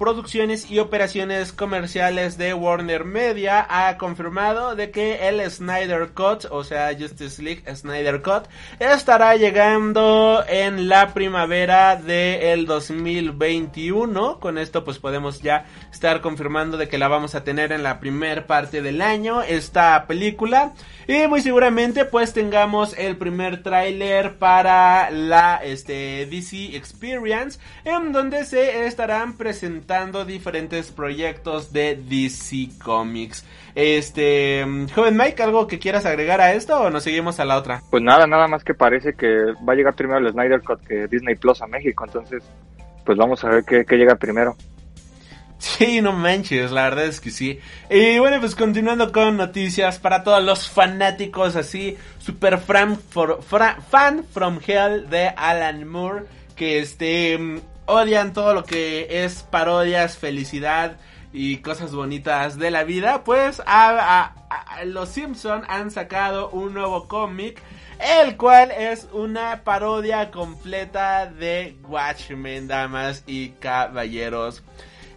producciones y operaciones comerciales de Warner Media, ha confirmado de que el Snyder Cut, o sea, Justice League Snyder Cut, estará llegando en la primavera del 2021. Con esto pues podemos ya estar confirmando de que la vamos a tener en la primera parte del año, esta película. Y muy seguramente pues tengamos el primer tráiler para la este, DC Experience en donde se estarán presentando diferentes proyectos de DC Comics. Este, joven Mike, ¿algo que quieras agregar a esto o nos seguimos a la otra? Pues nada, nada más que parece que va a llegar primero el Snyder Cut que Disney Plus a México, entonces pues vamos a ver qué, qué llega primero. Sí, no manches, la verdad es que sí. Y bueno, pues continuando con noticias para todos los fanáticos así, super fan, for, fan from hell de Alan Moore, que este odian todo lo que es parodias, felicidad y cosas bonitas de la vida, pues a, los Simpson han sacado un nuevo cómic el cual es una parodia completa de Watchmen, damas y caballeros.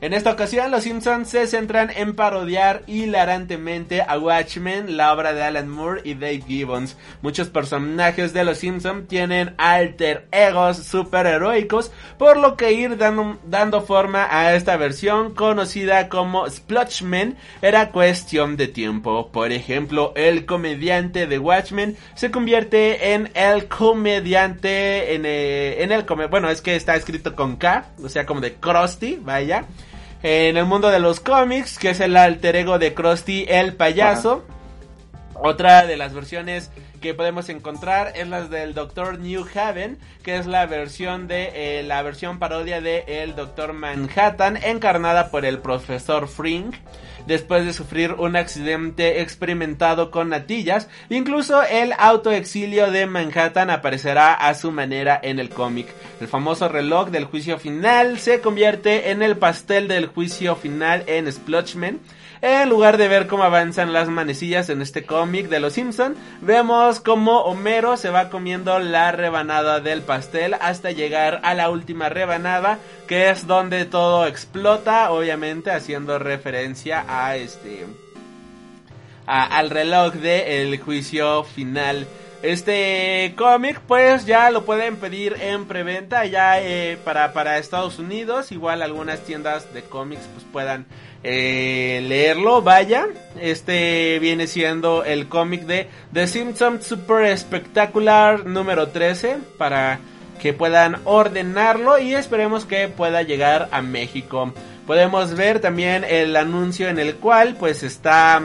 En esta ocasión, los Simpsons se centran en parodiar hilarantemente a Watchmen, la obra de Alan Moore y Dave Gibbons. Muchos personajes de los Simpsons tienen alter egos superheroicos, por lo que ir dando, dando forma a esta versión conocida como Splotchmen era cuestión de tiempo. Por ejemplo, el comediante de Watchmen se convierte en el comediante en, eh, en el bueno, es que está escrito con K, o sea, como de Krusty, vaya en el mundo de los cómics, que es el alter ego de Krusty el payaso. Otra de las versiones que podemos encontrar es la del Doctor New Haven, que es la versión de eh, la versión parodia de el Doctor Manhattan, encarnada por el profesor Frink después de sufrir un accidente experimentado con natillas. Incluso el autoexilio de Manhattan aparecerá a su manera en el cómic. El famoso reloj del juicio final se convierte en el pastel del juicio final en Splotchmen en lugar de ver cómo avanzan las manecillas en este cómic de los Simpson, vemos cómo Homero se va comiendo la rebanada del pastel hasta llegar a la última rebanada, que es donde todo explota, obviamente haciendo referencia a este al reloj del el juicio final. Este cómic pues ya lo pueden pedir en preventa ya eh, para, para Estados Unidos. Igual algunas tiendas de cómics pues puedan eh, leerlo, vaya. Este viene siendo el cómic de The Simpsons Super Spectacular número 13 para que puedan ordenarlo y esperemos que pueda llegar a México. Podemos ver también el anuncio en el cual pues está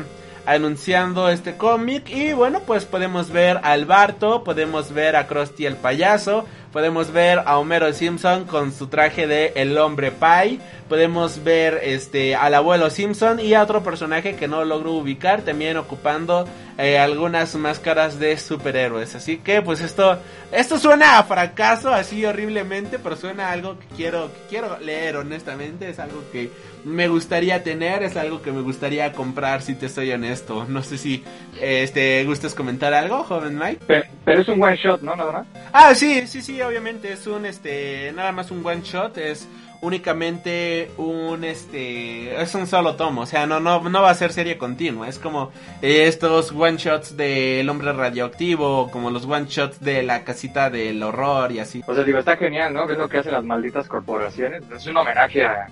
anunciando este cómic y bueno pues podemos ver a Alberto, podemos ver a Krusty el payaso, podemos ver a Homero Simpson con su traje de el hombre pie, podemos ver este al abuelo Simpson y a otro personaje que no logro ubicar también ocupando eh, algunas máscaras de superhéroes. Así que pues esto esto suena a fracaso así horriblemente, pero suena a algo que quiero que quiero leer honestamente, es algo que me gustaría tener, es algo que me gustaría comprar si te soy honesto. No sé si este gustas comentar algo, joven Mike. Pero, es un one shot, ¿no? Nada más. Ah, sí, sí, sí, obviamente es un este nada más un one shot, es únicamente un este es un solo tomo, o sea, no no no va a ser serie continua, es como estos one shots del hombre radioactivo, como los one shots de la casita del horror y así. O sea, digo, está genial, ¿no? Es lo que hacen las malditas corporaciones, es un homenaje a,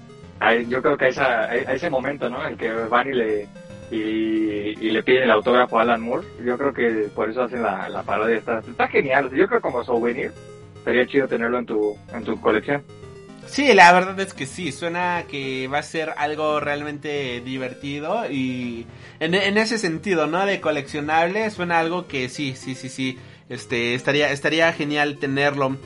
yo creo que a, esa, a ese momento, ¿no? En que van y le y, le piden el autógrafo a Alan Moore. Yo creo que por eso hacen la, la parodia. Está, está genial. Yo creo que como souvenir sería chido tenerlo en tu, en tu colección. Sí, la verdad es que sí, suena que va a ser algo realmente divertido y en, ese sentido, ¿no? De coleccionable, suena algo que sí, sí, sí, sí, este, estaría, estaría genial tenerlo.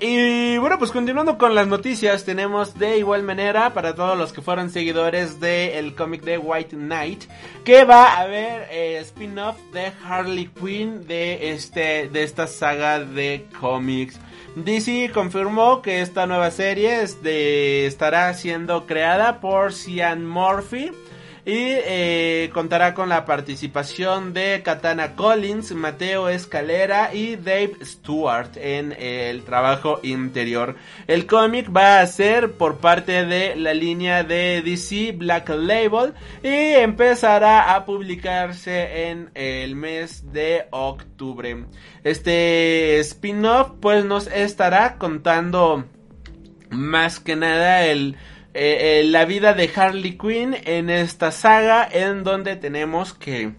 Y bueno, pues continuando con las noticias, tenemos de igual manera para todos los que fueron seguidores del cómic de White Knight, que va a haber eh, spin-off de Harley Quinn de este de esta saga de cómics. DC confirmó que esta nueva serie estará siendo creada por Cian Murphy y eh, contará con la participación de Katana Collins, Mateo Escalera y Dave Stewart en el trabajo interior. El cómic va a ser por parte de la línea de DC Black Label y empezará a publicarse en el mes de octubre. Este spin-off pues nos estará contando más que nada el eh, eh, la vida de Harley Quinn en esta saga en donde tenemos que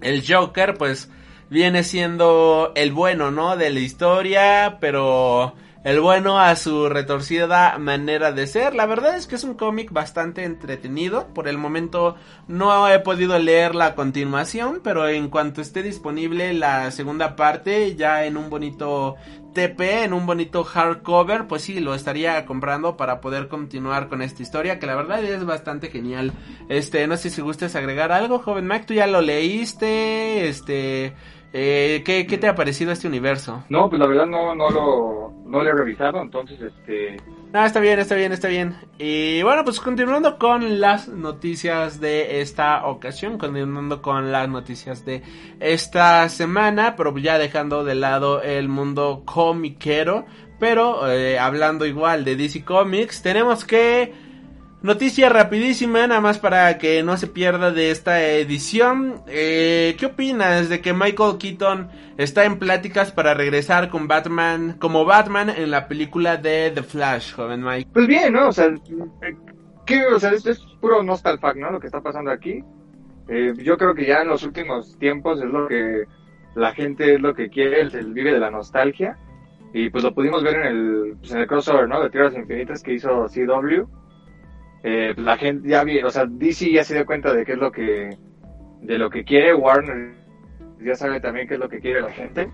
el Joker, pues viene siendo el bueno, ¿no? De la historia, pero el bueno a su retorcida manera de ser. La verdad es que es un cómic bastante entretenido. Por el momento no he podido leer la continuación, pero en cuanto esté disponible la segunda parte, ya en un bonito TP, en un bonito hardcover, pues sí, lo estaría comprando para poder continuar con esta historia, que la verdad es bastante genial. Este, no sé si gustes agregar algo, joven Mac, tú ya lo leíste, este... Eh, ¿qué, ¿Qué te ha parecido este universo? No, pues la verdad no, no lo, no lo he revisado, entonces este... Ah, está bien, está bien, está bien. Y bueno, pues continuando con las noticias de esta ocasión, continuando con las noticias de esta semana, pero ya dejando de lado el mundo comiquero, pero eh, hablando igual de DC Comics, tenemos que Noticia rapidísima, nada más para que no se pierda de esta edición. Eh, ¿Qué opinas de que Michael Keaton está en pláticas para regresar con Batman, como Batman en la película de The Flash, joven Mike? Pues bien, ¿no? O sea, ¿qué? O sea, esto es puro nostalfac, ¿no? Lo que está pasando aquí. Eh, yo creo que ya en los últimos tiempos es lo que la gente es lo que quiere, el, vive de la nostalgia. Y pues lo pudimos ver en el, pues en el crossover, ¿no? De Tierras Infinitas que hizo CW eh, la gente ya vi, o sea, DC ya se dio cuenta de qué es lo que, de lo que quiere, Warner ya sabe también qué es lo que quiere la gente.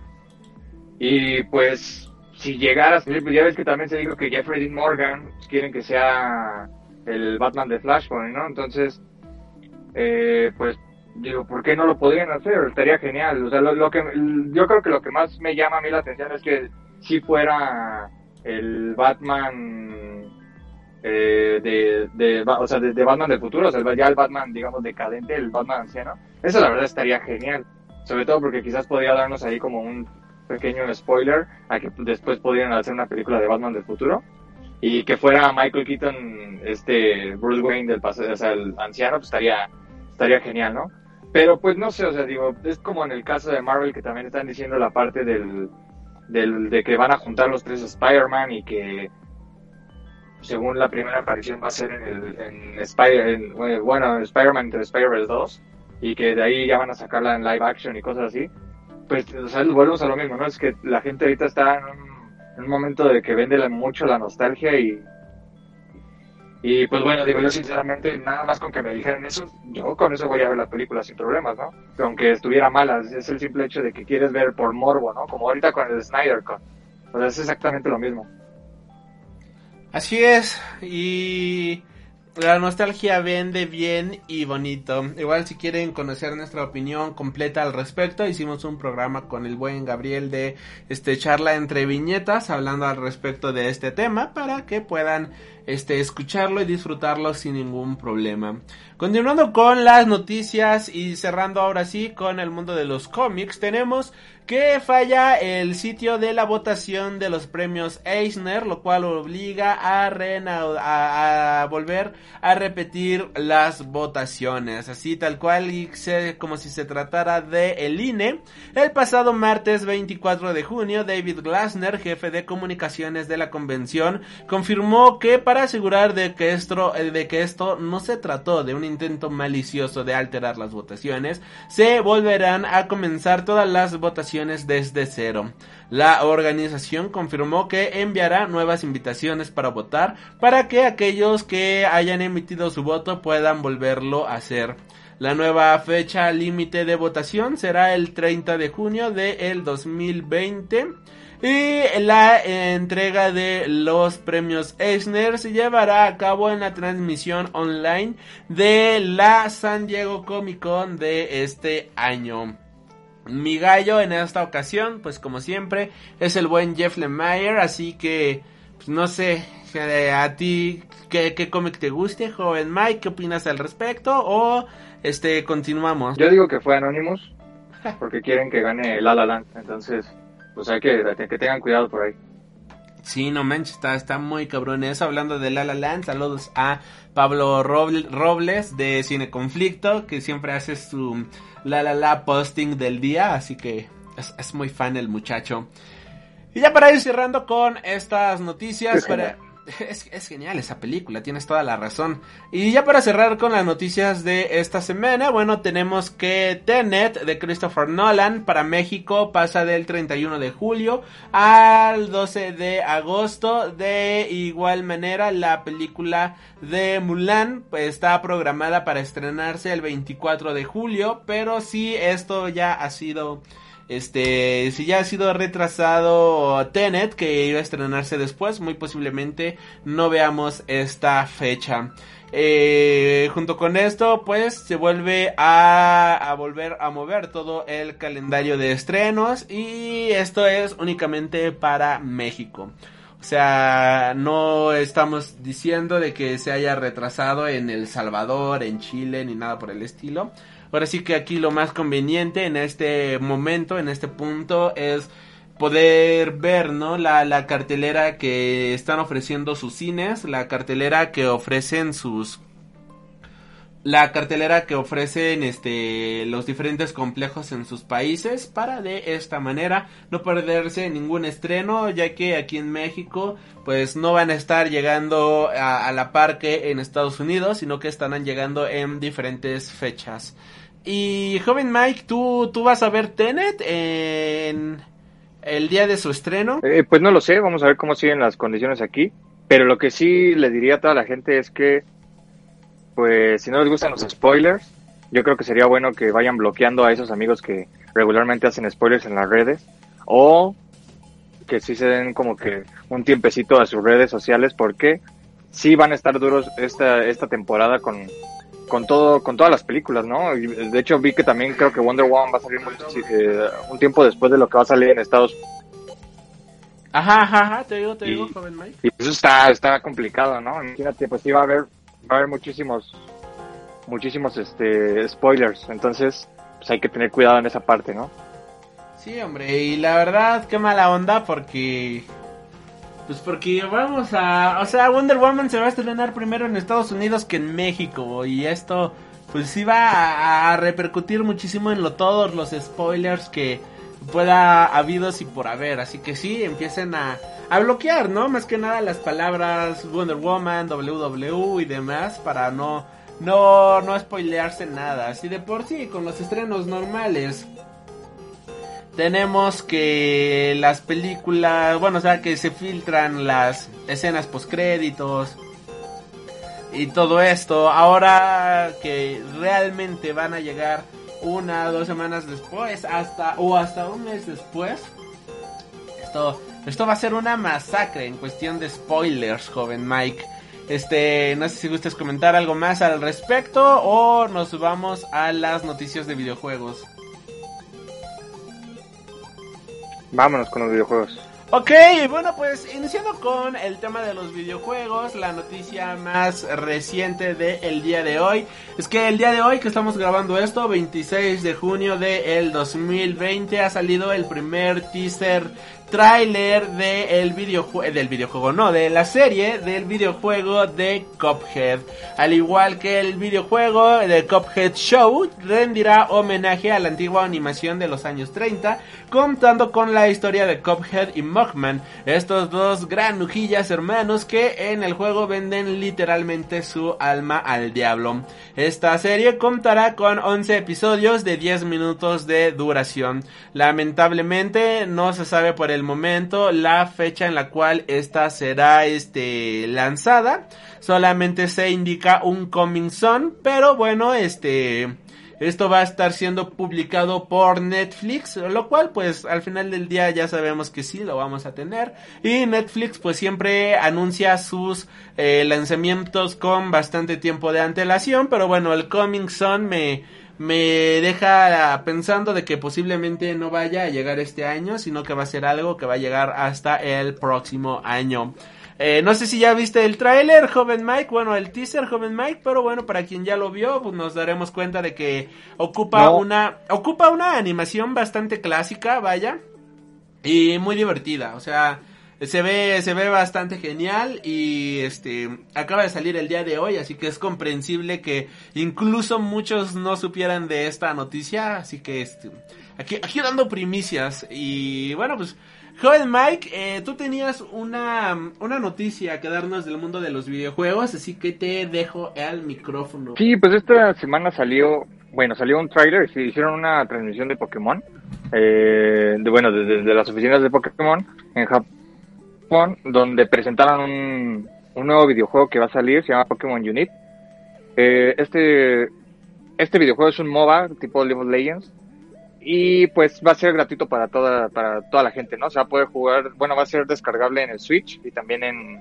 Y pues, si llegaras, pues, ya ves que también se dijo que Jeffrey Dean Morgan quieren que sea el Batman de Flashpoint, ¿no? Entonces, eh, pues, digo, ¿por qué no lo podrían hacer? Estaría genial. O sea, lo, que, yo creo que lo que más me llama a mí la atención es que si fuera el Batman eh, de, de, o sea, de, Batman del futuro, o sea, ya el Batman, digamos, decadente, el Batman anciano. Eso la verdad estaría genial. Sobre todo porque quizás podría darnos ahí como un pequeño spoiler a que después podrían hacer una película de Batman del futuro y que fuera Michael Keaton, este Bruce Wayne del pasado, o sea, el anciano, pues estaría, estaría genial, ¿no? Pero pues no sé, o sea, digo, es como en el caso de Marvel que también están diciendo la parte del, del de que van a juntar los tres Spider-Man y que según la primera aparición va a ser en, el, en, Spider, bueno, Spider-Man entre Spider-Man 2 y que de ahí ya van a sacarla en live action y cosas así, pues o volvemos a lo mismo, ¿no? Es que la gente ahorita está en un, momento de que vende mucho la nostalgia y y pues bueno, digo yo sinceramente, nada más con que me dijeran eso, yo con eso voy a ver la película sin problemas, ¿no? Aunque estuviera mala, es el simple hecho de que quieres ver por morbo, ¿no? Como ahorita con el Snyder Cut. O sea, es exactamente lo mismo. Así es, y la nostalgia vende bien y bonito. Igual si quieren conocer nuestra opinión completa al respecto, hicimos un programa con el buen Gabriel de este charla entre viñetas hablando al respecto de este tema para que puedan este escucharlo y disfrutarlo sin ningún problema. Continuando con las noticias y cerrando ahora sí con el mundo de los cómics, tenemos que falla el sitio de la votación de los premios Eisner, lo cual obliga a, a, volver a repetir las votaciones, así tal cual y como si se tratara de el INE. El pasado martes 24 de junio, David Glasner, jefe de comunicaciones de la convención, confirmó que asegurar de que esto, de que esto no se trató de un intento malicioso de alterar las votaciones, se volverán a comenzar todas las votaciones desde cero. La organización confirmó que enviará nuevas invitaciones para votar para que aquellos que hayan emitido su voto puedan volverlo a hacer. La nueva fecha límite de votación será el 30 de junio del 2020. Y la entrega de los premios Eisner se llevará a cabo en la transmisión online de la San Diego Comic Con de este año. Mi gallo en esta ocasión, pues como siempre, es el buen Jeff Lemire, así que, pues no sé, eh, a ti, ¿qué, qué cómic te guste, joven Mike? ¿Qué opinas al respecto? O, este, continuamos. Yo digo que fue Anonymous, porque quieren que gane La La entonces, pues hay que, que tengan cuidado por ahí. Sí, no manches, está, está muy cabrón eso. Hablando de La La Land, saludos a Pablo Robles de Cine Conflicto, que siempre hace su la la la posting del día, así que es, muy fan el muchacho. Y ya para ir cerrando con estas noticias, para, Es, genial esa película, tienes toda la razón. Y ya para cerrar con las noticias de esta semana, bueno, tenemos que Tenet de Christopher Nolan para México pasa del 31 de julio al 12 de agosto. De igual manera, la película de Mulan pues, está programada para estrenarse el 24 de julio, pero si esto ya ha sido este, si ya ha sido retrasado Tenet, que iba a estrenarse después, muy posiblemente no veamos esta fecha. Eh, junto con esto, pues se vuelve a, a, volver a mover todo el calendario de estrenos y esto es únicamente para México. O sea, no estamos diciendo de que se haya retrasado en El Salvador, en Chile, ni nada por el estilo. Ahora sí que aquí lo más conveniente en este momento, en este punto, es poder ver, ¿no? La, la cartelera que están ofreciendo sus cines, la cartelera que ofrecen sus la cartelera que ofrecen este los diferentes complejos en sus países para de esta manera no perderse ningún estreno ya que aquí en México pues no van a estar llegando a, a la par que en Estados Unidos sino que estarán llegando en diferentes fechas y joven Mike tú tú vas a ver Tenet en el día de su estreno eh, pues no lo sé vamos a ver cómo siguen las condiciones aquí. Pero lo que sí le diría a toda la gente es que pues si no les gustan los spoilers, yo creo que sería bueno que vayan bloqueando a esos amigos que regularmente hacen spoilers en las redes. O que sí se den como que un tiempecito a sus redes sociales porque sí van a estar duros esta, esta temporada con, con todo con todas las películas, ¿no? De hecho vi que también creo que Wonder Woman va a salir muy, eh, un tiempo después de lo que va a salir en Estados Unidos. Ajá, ajá, ajá, te digo, te digo, joven Mike. Y eso está, está complicado, ¿no? Imagínate, pues sí va a haber va a haber muchísimos muchísimos este spoilers entonces pues hay que tener cuidado en esa parte no sí hombre y la verdad qué mala onda porque pues porque vamos a o sea Wonder Woman se va a estrenar primero en Estados Unidos que en México y esto pues sí va a, repercutir muchísimo en lo todos los spoilers que pueda habidos y por haber así que sí empiecen a a bloquear, ¿no? Más que nada las palabras Wonder Woman, WW y demás para no no no spoilearse nada. Así de por sí con los estrenos normales tenemos que las películas, bueno, o sea, que se filtran las escenas postcréditos y todo esto. Ahora que realmente van a llegar una, dos semanas después, hasta o hasta un mes después. Esto esto va a ser una masacre en cuestión de spoilers, joven Mike. Este, no sé si gustes comentar algo más al respecto o nos vamos a las noticias de videojuegos. Vámonos con los videojuegos. Ok, bueno pues iniciando con el tema de los videojuegos, la noticia más reciente del día de hoy es que el día de hoy que estamos grabando esto, 26 de junio del 2020, ha salido el primer teaser tráiler de el del videojuego, no, de la serie del videojuego de Cuphead. Al igual que el videojuego de Cuphead Show, rendirá homenaje a la antigua animación de los años 30, contando con la historia de Cuphead y Mugman, estos dos granujillas hermanos que en el juego venden literalmente su alma al diablo. Esta serie contará con 11 episodios de 10 minutos de duración. Lamentablemente no se sabe por el momento la fecha en la cual esta será este lanzada. Solamente se indica un coming soon, pero bueno, este esto va a estar siendo publicado por Netflix, lo cual pues al final del día ya sabemos que sí lo vamos a tener. Y Netflix pues siempre anuncia sus eh, lanzamientos con bastante tiempo de antelación, pero bueno, el Coming Soon me me deja pensando de que posiblemente no vaya a llegar este año, sino que va a ser algo que va a llegar hasta el próximo año. Eh, no sé si ya viste el tráiler, joven Mike, bueno, el teaser, joven Mike, pero bueno, para quien ya lo vio, pues nos daremos cuenta de que ocupa No. una ocupa una animación bastante clásica, vaya, y muy divertida, o sea, se ve, se ve bastante genial y este acaba de salir el día de hoy, así que es comprensible que incluso muchos no supieran de esta noticia, así que este, aquí, aquí dando primicias y bueno pues Joven Mike, eh, tú tenías una, una noticia que darnos del mundo de los videojuegos, así que te dejo el micrófono. Sí, pues esta semana salió, bueno, salió un trailer, se hicieron una transmisión de Pokémon, eh, de, bueno, desde las oficinas de Pokémon en Japón, donde presentaron un, un nuevo videojuego que va a salir, se llama Pokémon Unite. Eh, este, este videojuego es un MOBA tipo League of Legends, y pues va a ser gratuito para toda para toda la gente, ¿no? O sea, puede jugar, bueno, va a ser descargable en el Switch y también en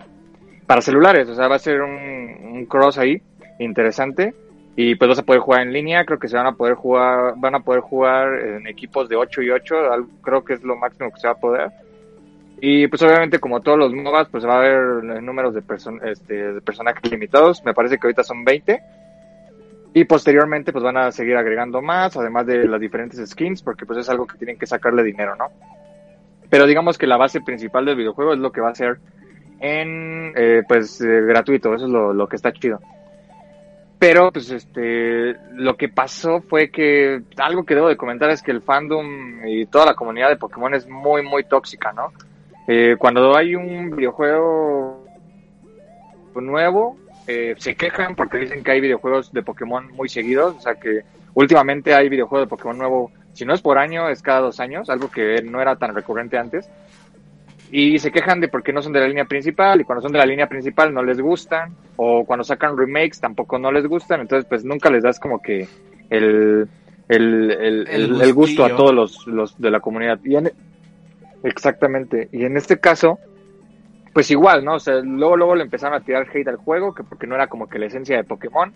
para celulares, o sea, va a ser un, cross ahí interesante y pues vas a poder jugar en línea, creo que se van a poder jugar van a poder jugar en equipos de 8 y 8, creo que es lo máximo que se va a poder. Y pues obviamente como todos los MOBAs, pues va a haber números de, person este, de personajes limitados, me parece que ahorita son 20 y posteriormente pues van a seguir agregando más, además de las diferentes skins, porque pues es algo que tienen que sacarle dinero, ¿no? Pero digamos que la base principal del videojuego es lo que va a ser en, eh, pues, eh, gratuito, eso es lo, lo que está chido. Pero, pues, este, lo que pasó fue que algo que debo de comentar es que el fandom y toda la comunidad de Pokémon es muy, muy tóxica, ¿no? Eh, cuando hay un videojuego nuevo, eh, se quejan porque dicen que hay videojuegos de Pokémon muy seguidos, o sea que últimamente hay videojuegos de Pokémon nuevo, si no es por año, es cada dos años, algo que no era tan recurrente antes. Y se quejan de porque no son de la línea principal, y cuando son de la línea principal no les gustan, o cuando sacan remakes tampoco no les gustan, entonces pues nunca les das como que el, el, el, gusto a todos los, los de la comunidad. Y exactamente, y en este caso, pues igual, ¿no? O sea, luego, luego le empezaron a tirar hate al juego, que porque no era como que la esencia de Pokémon.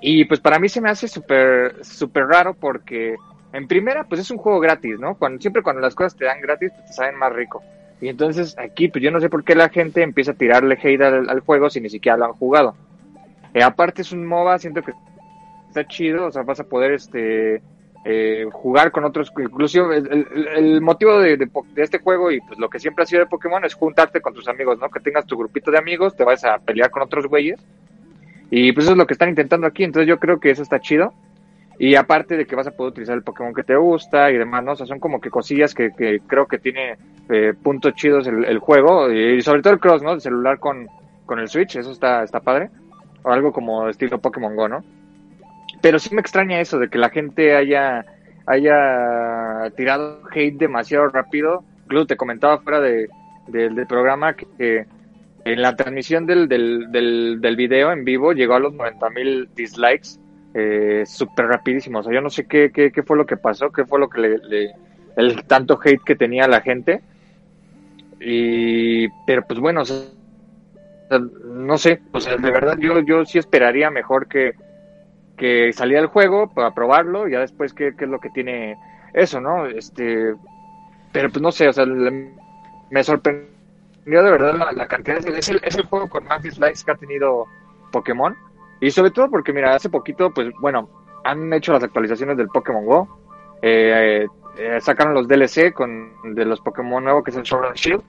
Y pues para mí se me hace súper, súper raro porque en primera, pues es un juego gratis, ¿no? Cuando, siempre cuando las cosas te dan gratis, pues te saben más rico. Y entonces aquí, pues yo no sé por qué la gente empieza a tirarle hate al, juego si ni siquiera lo han jugado. Eh, aparte es un MOBA, siento que está chido, o sea, vas a poder este eh, jugar con otros, incluso el, motivo de, este juego y pues lo que siempre ha sido de Pokémon es juntarte con tus amigos, ¿no? Que tengas tu grupito de amigos, te vas a pelear con otros güeyes y pues eso es lo que están intentando aquí, entonces yo creo que eso está chido y aparte de que vas a poder utilizar el Pokémon que te gusta y demás, ¿no? O sea, son como que cosillas que, creo que tiene eh, puntos chidos el, juego y sobre todo el cross, ¿no? El celular con, con el Switch, eso está, está padre. O algo como estilo Pokémon Go, ¿no? Pero sí me extraña eso de que la gente haya, haya tirado hate demasiado rápido. Incluso te comentaba fuera de, del programa que, en la transmisión del, del, del, video en vivo llegó a los 90 mil dislikes eh, súper rapidísimo. O sea, yo no sé qué, qué, qué, fue lo que pasó, qué fue lo que le, el tanto hate que tenía la gente. Y, pero pues bueno, no sé, o sea, de verdad yo, yo sí esperaría mejor que, que salía el juego para probarlo y ya después qué, es lo que tiene eso, ¿no? Este, pero pues no sé, o sea, me sorprendió de verdad la, cantidad, de, es el, es el juego con más dislikes que ha tenido Pokémon. Y sobre todo porque mira, hace poquito, pues bueno, han hecho las actualizaciones del Pokémon Go, eh, eh, sacaron los DLC con de los Pokémon nuevos que es el Sword Shield,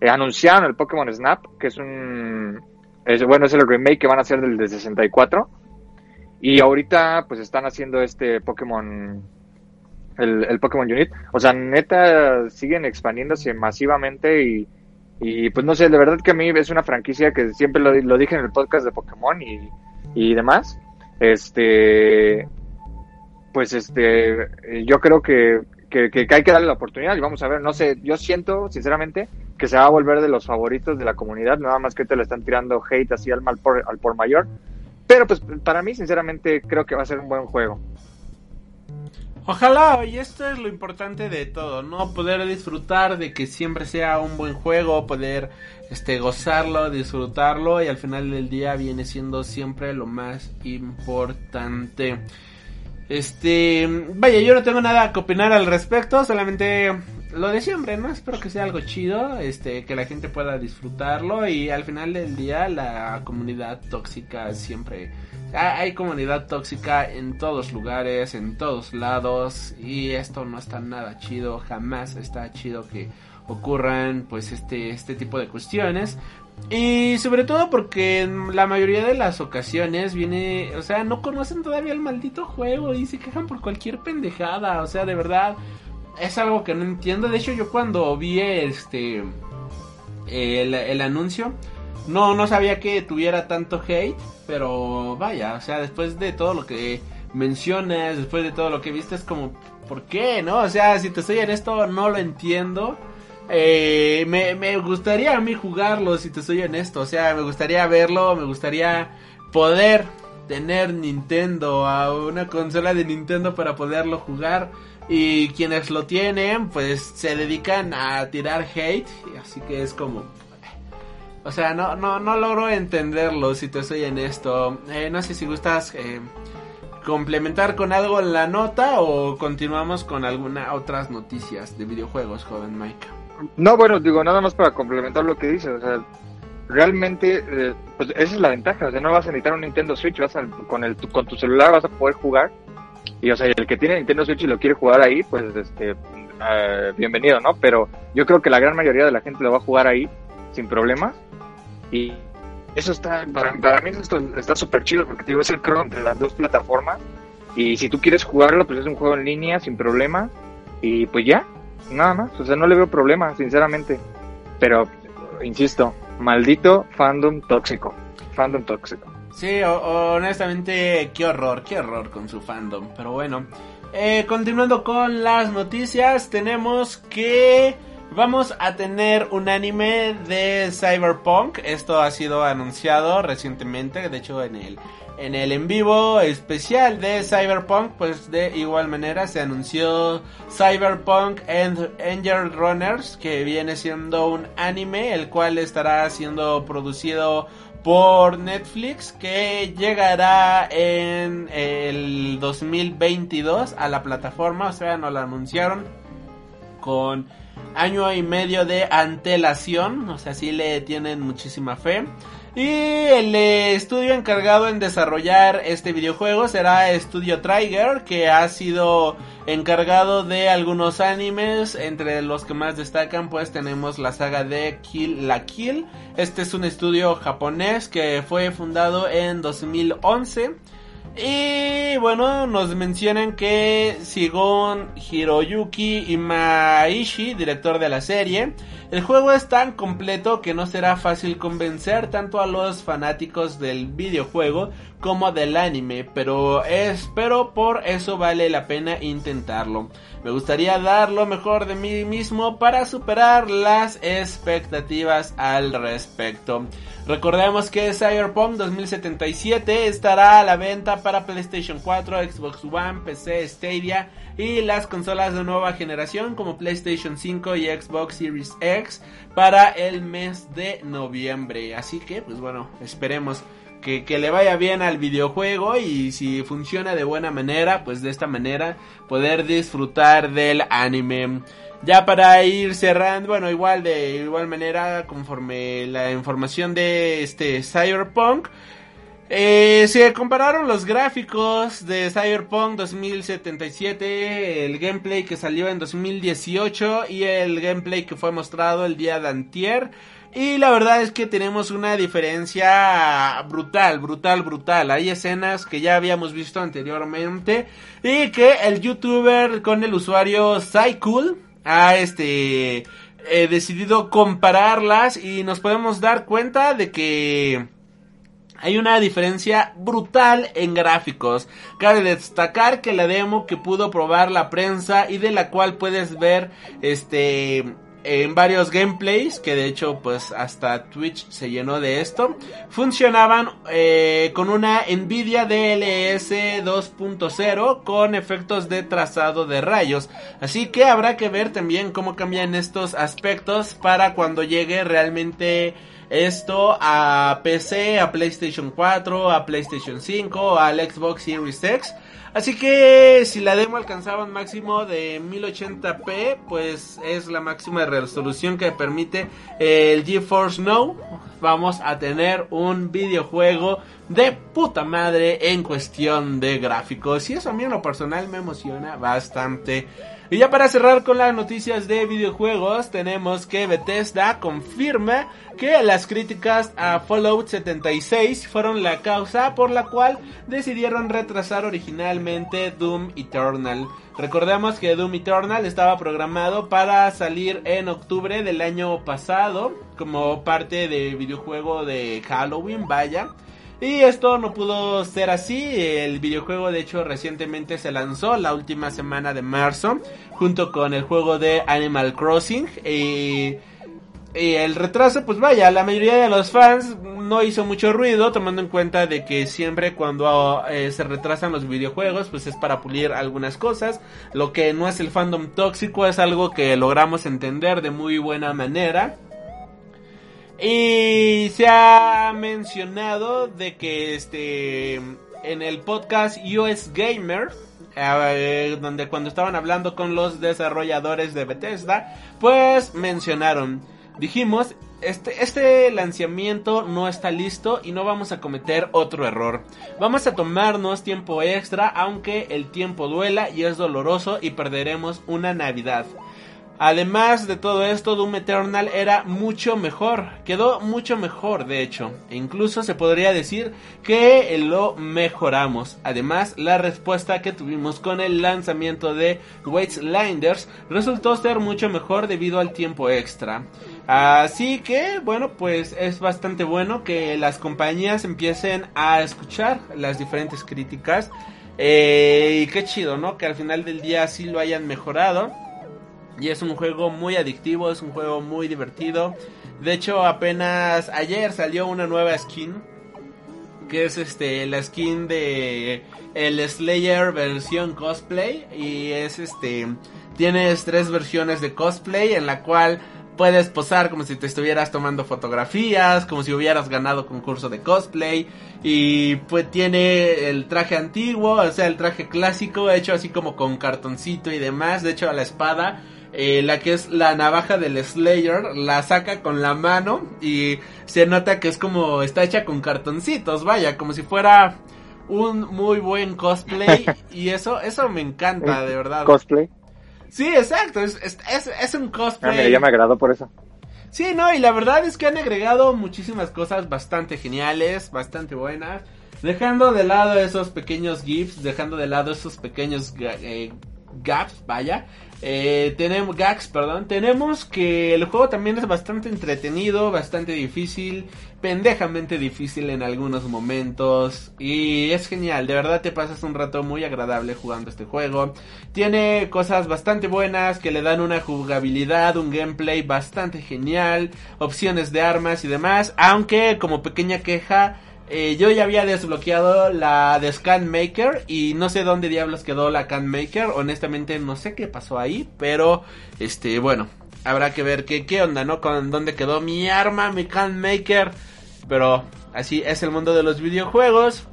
eh, anunciaron el Pokémon Snap, que es un, es, bueno, es el remake que van a hacer del de 64 y ahorita pues están haciendo este Pokémon, el, Pokémon Unit. O sea, neta, siguen expandiéndose masivamente y, pues no sé, de verdad que a mí es una franquicia que siempre lo, lo dije en el podcast de Pokémon y, y demás. Este, pues este, yo creo que, que, que, hay que darle la oportunidad y vamos a ver, no sé, yo siento sinceramente que se va a volver de los favoritos de la comunidad, nada más que te le están tirando hate así al mal por, al por mayor pero pues para mí, sinceramente, creo que va a ser un buen juego. Ojalá, y esto es lo importante de todo, ¿no? Poder disfrutar de que siempre sea un buen juego, poder este gozarlo, disfrutarlo y al final del día viene siendo siempre lo más importante. Este, vaya, yo no tengo nada que opinar al respecto, solamente lo de siempre, ¿no? Espero que sea algo chido, este, que la gente pueda disfrutarlo y al final del día la comunidad tóxica siempre... Hay comunidad tóxica en todos lugares, en todos lados y esto no está nada chido, jamás está chido que ocurran pues este, este tipo de cuestiones. Y sobre todo porque en la mayoría de las ocasiones viene, o sea, no conocen todavía el maldito juego y se quejan por cualquier pendejada, o sea, de verdad es algo que no entiendo. De hecho, yo cuando vi este el, el anuncio, no, no sabía que tuviera tanto hate, pero vaya, o sea, después de todo lo que mencionas, después de todo lo que viste, es como, ¿por qué? ¿No? O sea, si te estoy en esto, no lo entiendo. Eh, me, me gustaría a mí jugarlo, si te soy honesto. O sea, me gustaría verlo, me gustaría poder tener Nintendo, a una consola de Nintendo para poderlo jugar. Y quienes lo tienen, pues se dedican a tirar hate. Así que es como... O sea, no, no, no logro entenderlo, si te soy en esto. Eh, no sé si gustas eh, complementar con algo la nota o continuamos con alguna otras noticias de videojuegos, joven Mike. No, bueno, digo, nada más para complementar lo que dice, o sea, realmente, eh, pues esa es la ventaja, o sea, no vas a necesitar un Nintendo Switch, vas a, con, el, con tu celular vas a poder jugar, y o sea, el que tiene Nintendo Switch y lo quiere jugar ahí, pues, este, eh, bienvenido, ¿no? Pero yo creo que la gran mayoría de la gente lo va a jugar ahí, sin problemas, y eso está, para, para mí esto está súper chido, porque digo, es el crono entre las dos plataformas, y si tú quieres jugarlo, pues es un juego en línea, sin problema, y pues ya, Nada más, o sea, no le veo problema, sinceramente. Pero, insisto, maldito fandom tóxico. Fandom tóxico. Sí, honestamente, qué horror, qué horror con su fandom. Pero bueno, eh, continuando con las noticias, tenemos que vamos a tener un anime de Cyberpunk. Esto ha sido anunciado recientemente, de hecho en el en el en vivo especial de Cyberpunk, pues de igual manera se anunció Cyberpunk Angel Runners, que viene siendo un anime, el cual estará siendo producido por Netflix, que llegará en el 2022 a la plataforma, o sea, nos lo anunciaron con año y medio de antelación, o sea, sí le tienen muchísima fe. Y el estudio encargado en desarrollar este videojuego será Studio Trigger, que ha sido encargado de algunos animes, entre los que más destacan pues tenemos la saga de Kill la Kill. Este es un estudio japonés que fue fundado en 2011. Y bueno, nos mencionan que Sigon Hiroyuki Imaishi, director de la serie, el juego es tan completo que no será fácil convencer tanto a los fanáticos del videojuego como del anime, pero espero por eso vale la pena intentarlo. Me gustaría dar lo mejor de mí mismo para superar las expectativas al respecto. Recordemos que Cyberpunk 2077 estará a la venta para PlayStation 4, Xbox One, PC, Stadia y las consolas de nueva generación como PlayStation 5 y Xbox Series X para el mes de noviembre. Así que, pues bueno, esperemos que, que, le vaya bien al videojuego y si funciona de buena manera, pues de esta manera poder disfrutar del anime. Ya para ir cerrando, bueno, igual de igual manera, conforme la información de este Cyberpunk, eh, se compararon los gráficos de Cyberpunk 2077, el gameplay que salió en 2018 y el gameplay que fue mostrado el día de antier. Y la verdad es que tenemos una diferencia brutal, brutal, brutal. Hay escenas que ya habíamos visto anteriormente y que el youtuber con el usuario Cycool ha este eh, decidido compararlas y nos podemos dar cuenta de que hay una diferencia brutal en gráficos. Cabe destacar que la demo que pudo probar la prensa y de la cual puedes ver este en varios gameplays, que de hecho pues hasta Twitch se llenó de esto, funcionaban eh, con una Nvidia DLS 2.0 con efectos de trazado de rayos. Así que habrá que ver también cómo cambian estos aspectos para cuando llegue realmente esto a PC, a PlayStation 4, a PlayStation 5, al Xbox Series X. Así que si la demo alcanzaba un máximo de 1080p, pues es la máxima resolución que permite el GeForce Now. Vamos a tener un videojuego de puta madre en cuestión de gráficos. Y eso a mí en lo personal me emociona bastante. Y ya para cerrar con las noticias de videojuegos, tenemos que Bethesda confirma que las críticas a Fallout 76 fueron la causa por la cual decidieron retrasar originalmente Doom Eternal. Recordemos que Doom Eternal estaba programado para salir en octubre del año pasado como parte del videojuego de Halloween, vaya. Y esto no pudo ser así. El videojuego, de hecho, recientemente se lanzó la última semana de marzo, junto con el juego de Animal Crossing. Y, el retraso, pues vaya, la mayoría de los fans no hizo mucho ruido, tomando en cuenta de que siempre cuando eh, se retrasan los videojuegos, pues es para pulir algunas cosas. Lo que no es el fandom tóxico es algo que logramos entender de muy buena manera. Y se ha mencionado de que este en el podcast US Gamer, eh, donde cuando estaban hablando con los desarrolladores de Bethesda, pues mencionaron, dijimos, este, este lanzamiento no está listo y no vamos a cometer otro error. Vamos a tomarnos tiempo extra, aunque el tiempo duela y es doloroso y perderemos una Navidad. Además de todo esto, Doom Eternal era mucho mejor, quedó mucho mejor de hecho, e incluso se podría decir que lo mejoramos. Además, la respuesta que tuvimos con el lanzamiento de Wastelanders resultó ser mucho mejor debido al tiempo extra. Así que, bueno, pues es bastante bueno que las compañías empiecen a escuchar las diferentes críticas. Eh, y qué chido, ¿no? Que al final del día sí lo hayan mejorado. Y es un juego muy adictivo, es un juego muy divertido. De hecho, apenas ayer salió una nueva skin. Que es este la skin de el Slayer versión cosplay. Y es este. Tienes tres versiones de cosplay en la cual puedes posar como si te estuvieras tomando fotografías, como si hubieras ganado concurso de cosplay. Y pues tiene el traje antiguo, o sea, el traje clásico, hecho así como con cartoncito y demás. De hecho, la espada eh, la que es la navaja del Slayer, la saca con la mano y se nota que es como está hecha con cartoncitos, vaya, como si fuera un muy buen cosplay y eso eso me encanta, de verdad. ¿Cosplay? Sí, exacto, es, es, un cosplay. Ah, ya me agradó por eso. Sí, no, y la verdad es que han agregado muchísimas cosas bastante geniales, bastante buenas. Dejando de lado esos pequeños GIFs, dejando de lado esos pequeños eh, gaps, vaya. Eh, tenemos gags, perdón. Tenemos que el juego también es bastante entretenido, bastante difícil, pendejamente difícil en algunos momentos y es genial. De verdad te pasas un rato muy agradable jugando este juego. Tiene cosas bastante buenas que le dan una jugabilidad, un gameplay bastante genial, opciones de armas y demás. Aunque como pequeña queja eh, yo ya había desbloqueado la de Scan Maker y no sé dónde diablos quedó la Can Maker. Honestamente no sé qué pasó ahí, pero este, bueno, habrá que ver qué, qué onda, ¿no? Con dónde quedó mi arma, mi Can Maker. Pero así es el mundo de los videojuegos.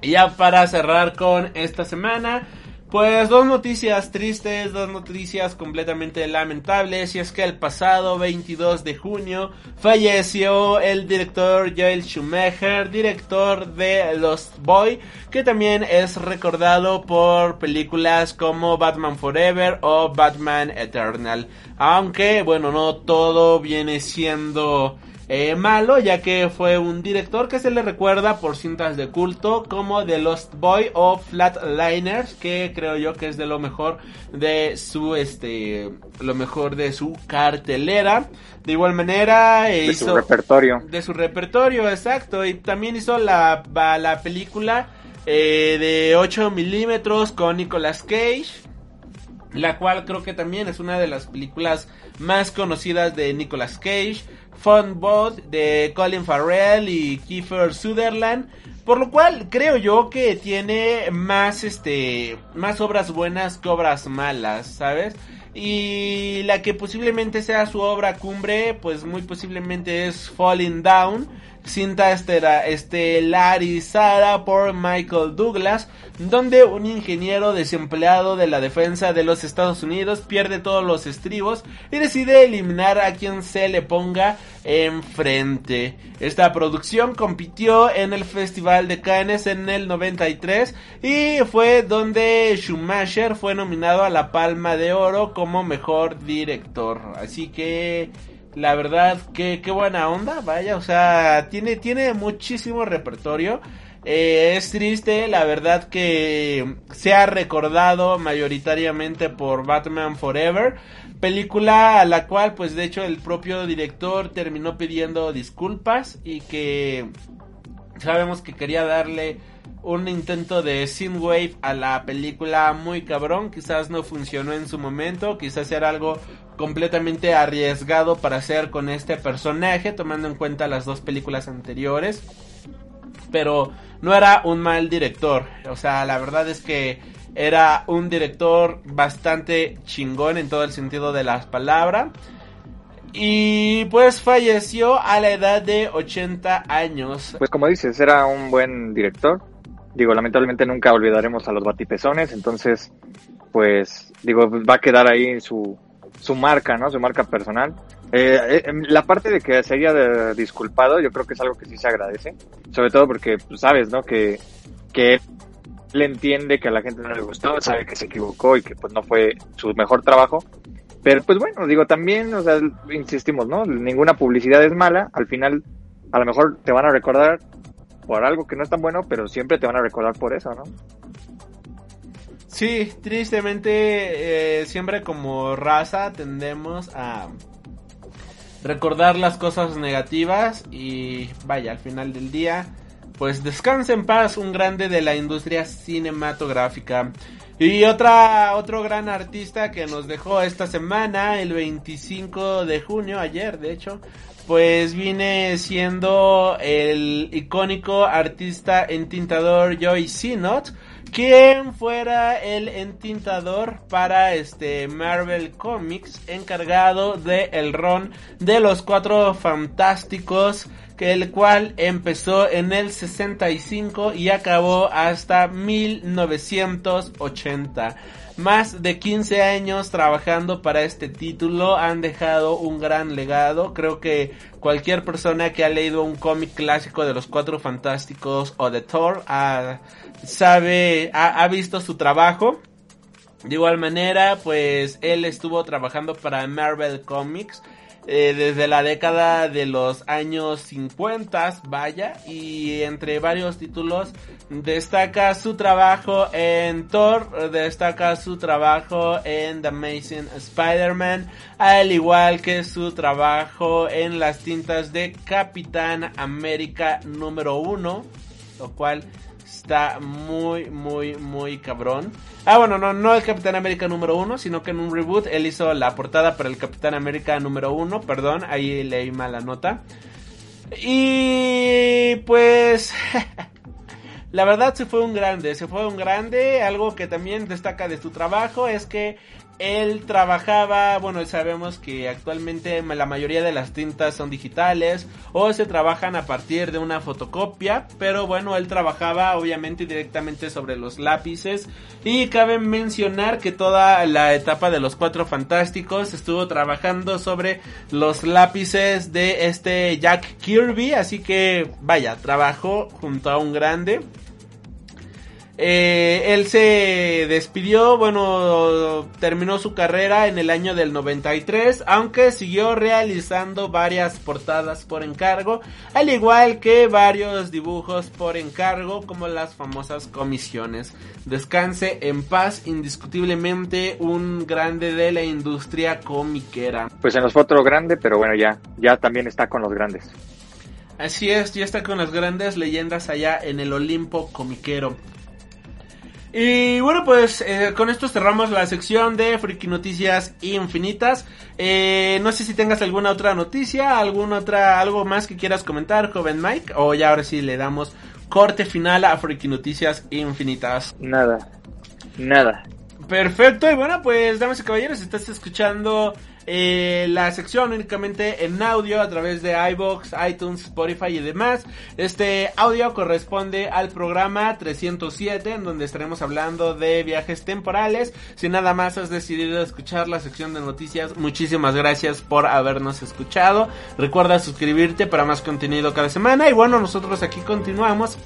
Y ya para cerrar con esta semana, pues dos noticias tristes, dos noticias completamente lamentables, y es que el pasado 22 de junio falleció el director Joel Schumacher, director de Lost Boy, que también es recordado por películas como Batman Forever o Batman Eternal. Aunque, bueno, no todo viene siendo eh, malo, ya que fue un director que se le recuerda por cintas de culto como The Lost Boy o Flatliners, que creo yo que es de lo mejor de su este lo mejor de su cartelera. De igual manera de hizo su repertorio. De su repertorio, exacto, y también hizo la la película eh, de 8 milímetros con Nicolas Cage la cual creo que también es una de las películas más conocidas de Nicolas Cage. Fun Boat de Colin Farrell y Kiefer Sutherland. Por lo cual creo yo que tiene más este más obras buenas que obras malas, ¿sabes? Y la que posiblemente sea su obra cumbre, pues muy posiblemente es Falling Down, cinta estelarizada por Michael Douglas, donde un ingeniero desempleado de la defensa de los Estados Unidos pierde todos los estribos y decide eliminar a quien se le ponga enfrente. Esta producción compitió en el Festival de Cannes en el 93 y fue donde Schumacher fue nominado a la Palma de Oro como mejor director. Así que la verdad que qué buena onda, vaya, o sea, tiene tiene muchísimo repertorio. Eh, es triste, la verdad que se ha recordado mayoritariamente por Batman Forever, película a la cual pues de hecho el propio director terminó pidiendo disculpas y que sabemos que quería darle un intento de Synthwave a la película muy cabrón, quizás no funcionó en su momento, quizás era algo completamente arriesgado para hacer con este personaje, tomando en cuenta las dos películas anteriores. Pero no era un mal director, o sea, la verdad es que era un director bastante chingón en todo el sentido de las palabras. Y pues falleció a la edad de 80 años. Pues como dices, era un buen director. Digo, lamentablemente nunca olvidaremos a los batipezones, entonces, pues, digo, va a quedar ahí su, su marca, ¿no? Su marca personal. Eh, eh, em, la parte de que se haya disculpado, yo creo que es algo que sí se agradece. Sobre todo porque, pues, sabes, ¿no? Que, que él entiende que a la gente no le gustó, sabe que se equivocó y que pues no fue su mejor trabajo. Pero pues bueno, digo, también, o sea, insistimos, ¿no? Ninguna publicidad es mala. Al final, a lo mejor te van a recordar por algo que no es tan bueno, pero siempre te van a recordar por eso, ¿no? Sí, tristemente eh, siempre como raza tendemos a recordar las cosas negativas y vaya, al final del día, pues descansa en paz un grande de la industria cinematográfica. Y otra, otro gran artista que nos dejó esta semana, el 25 de junio, ayer de hecho, pues viene siendo el icónico artista entintador Joy Sinot quien fuera el entintador para este Marvel Comics encargado de el ron de los cuatro fantásticos el cual empezó en el 65 y acabó hasta 1980 más de 15 años trabajando para este título han dejado un gran legado. Creo que cualquier persona que ha leído un cómic clásico de los Cuatro Fantásticos o de Thor ha, sabe, ha visto su trabajo. De igual manera, pues él estuvo trabajando para Marvel Comics eh, desde la década de los años 50, vaya, y entre varios títulos destaca su trabajo en Thor, destaca su trabajo en The Amazing Spider-Man, al igual que su trabajo en las tintas de Capitán América número 1, lo cual está muy, muy, muy cabrón. Ah, bueno, no, no el Capitán América número uno, sino que en un reboot él hizo la portada para el Capitán América número uno, perdón, ahí leí mal la nota. Y pues... la verdad se fue un grande, se fue un grande. Algo que también destaca de su trabajo es que él trabajaba, bueno, sabemos que actualmente la mayoría de las tintas son digitales o se trabajan a partir de una fotocopia, pero bueno, él trabajaba obviamente directamente sobre los lápices y cabe mencionar que toda la etapa de los cuatro fantásticos estuvo trabajando sobre los lápices de este Jack Kirby, así que vaya, trabajó junto a un grande. Eh, él se despidió, bueno, terminó su carrera en el año del 93, aunque siguió realizando varias portadas por encargo, al igual que varios dibujos por encargo, como las famosas comisiones. Descanse en paz, indiscutiblemente un grande de la industria comiquera. Pues se nos fue otro grande, pero bueno, ya, ya también está con los grandes. Así es, ya está con las grandes leyendas allá en el Olimpo comiquero. Y bueno, pues eh, con esto cerramos la sección de Friki Noticias Infinitas. Eh, no sé si tengas alguna otra noticia, alguna otra, algo más que quieras comentar, joven Mike, o ya ahora sí le damos corte final a Friki Noticias Infinitas. Nada, nada. Perfecto, y bueno, pues damas y caballeros, estás escuchando eh, la sección únicamente en audio a través de iBox, iTunes, Spotify y demás. Este audio corresponde al programa 307 en donde estaremos hablando de viajes temporales. Si nada más has decidido escuchar la sección de noticias, muchísimas gracias por habernos escuchado. Recuerda suscribirte para más contenido cada semana y bueno, nosotros aquí continuamos.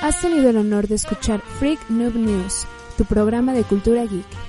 Has tenido el honor de escuchar Freak Noob News, tu programa de cultura geek.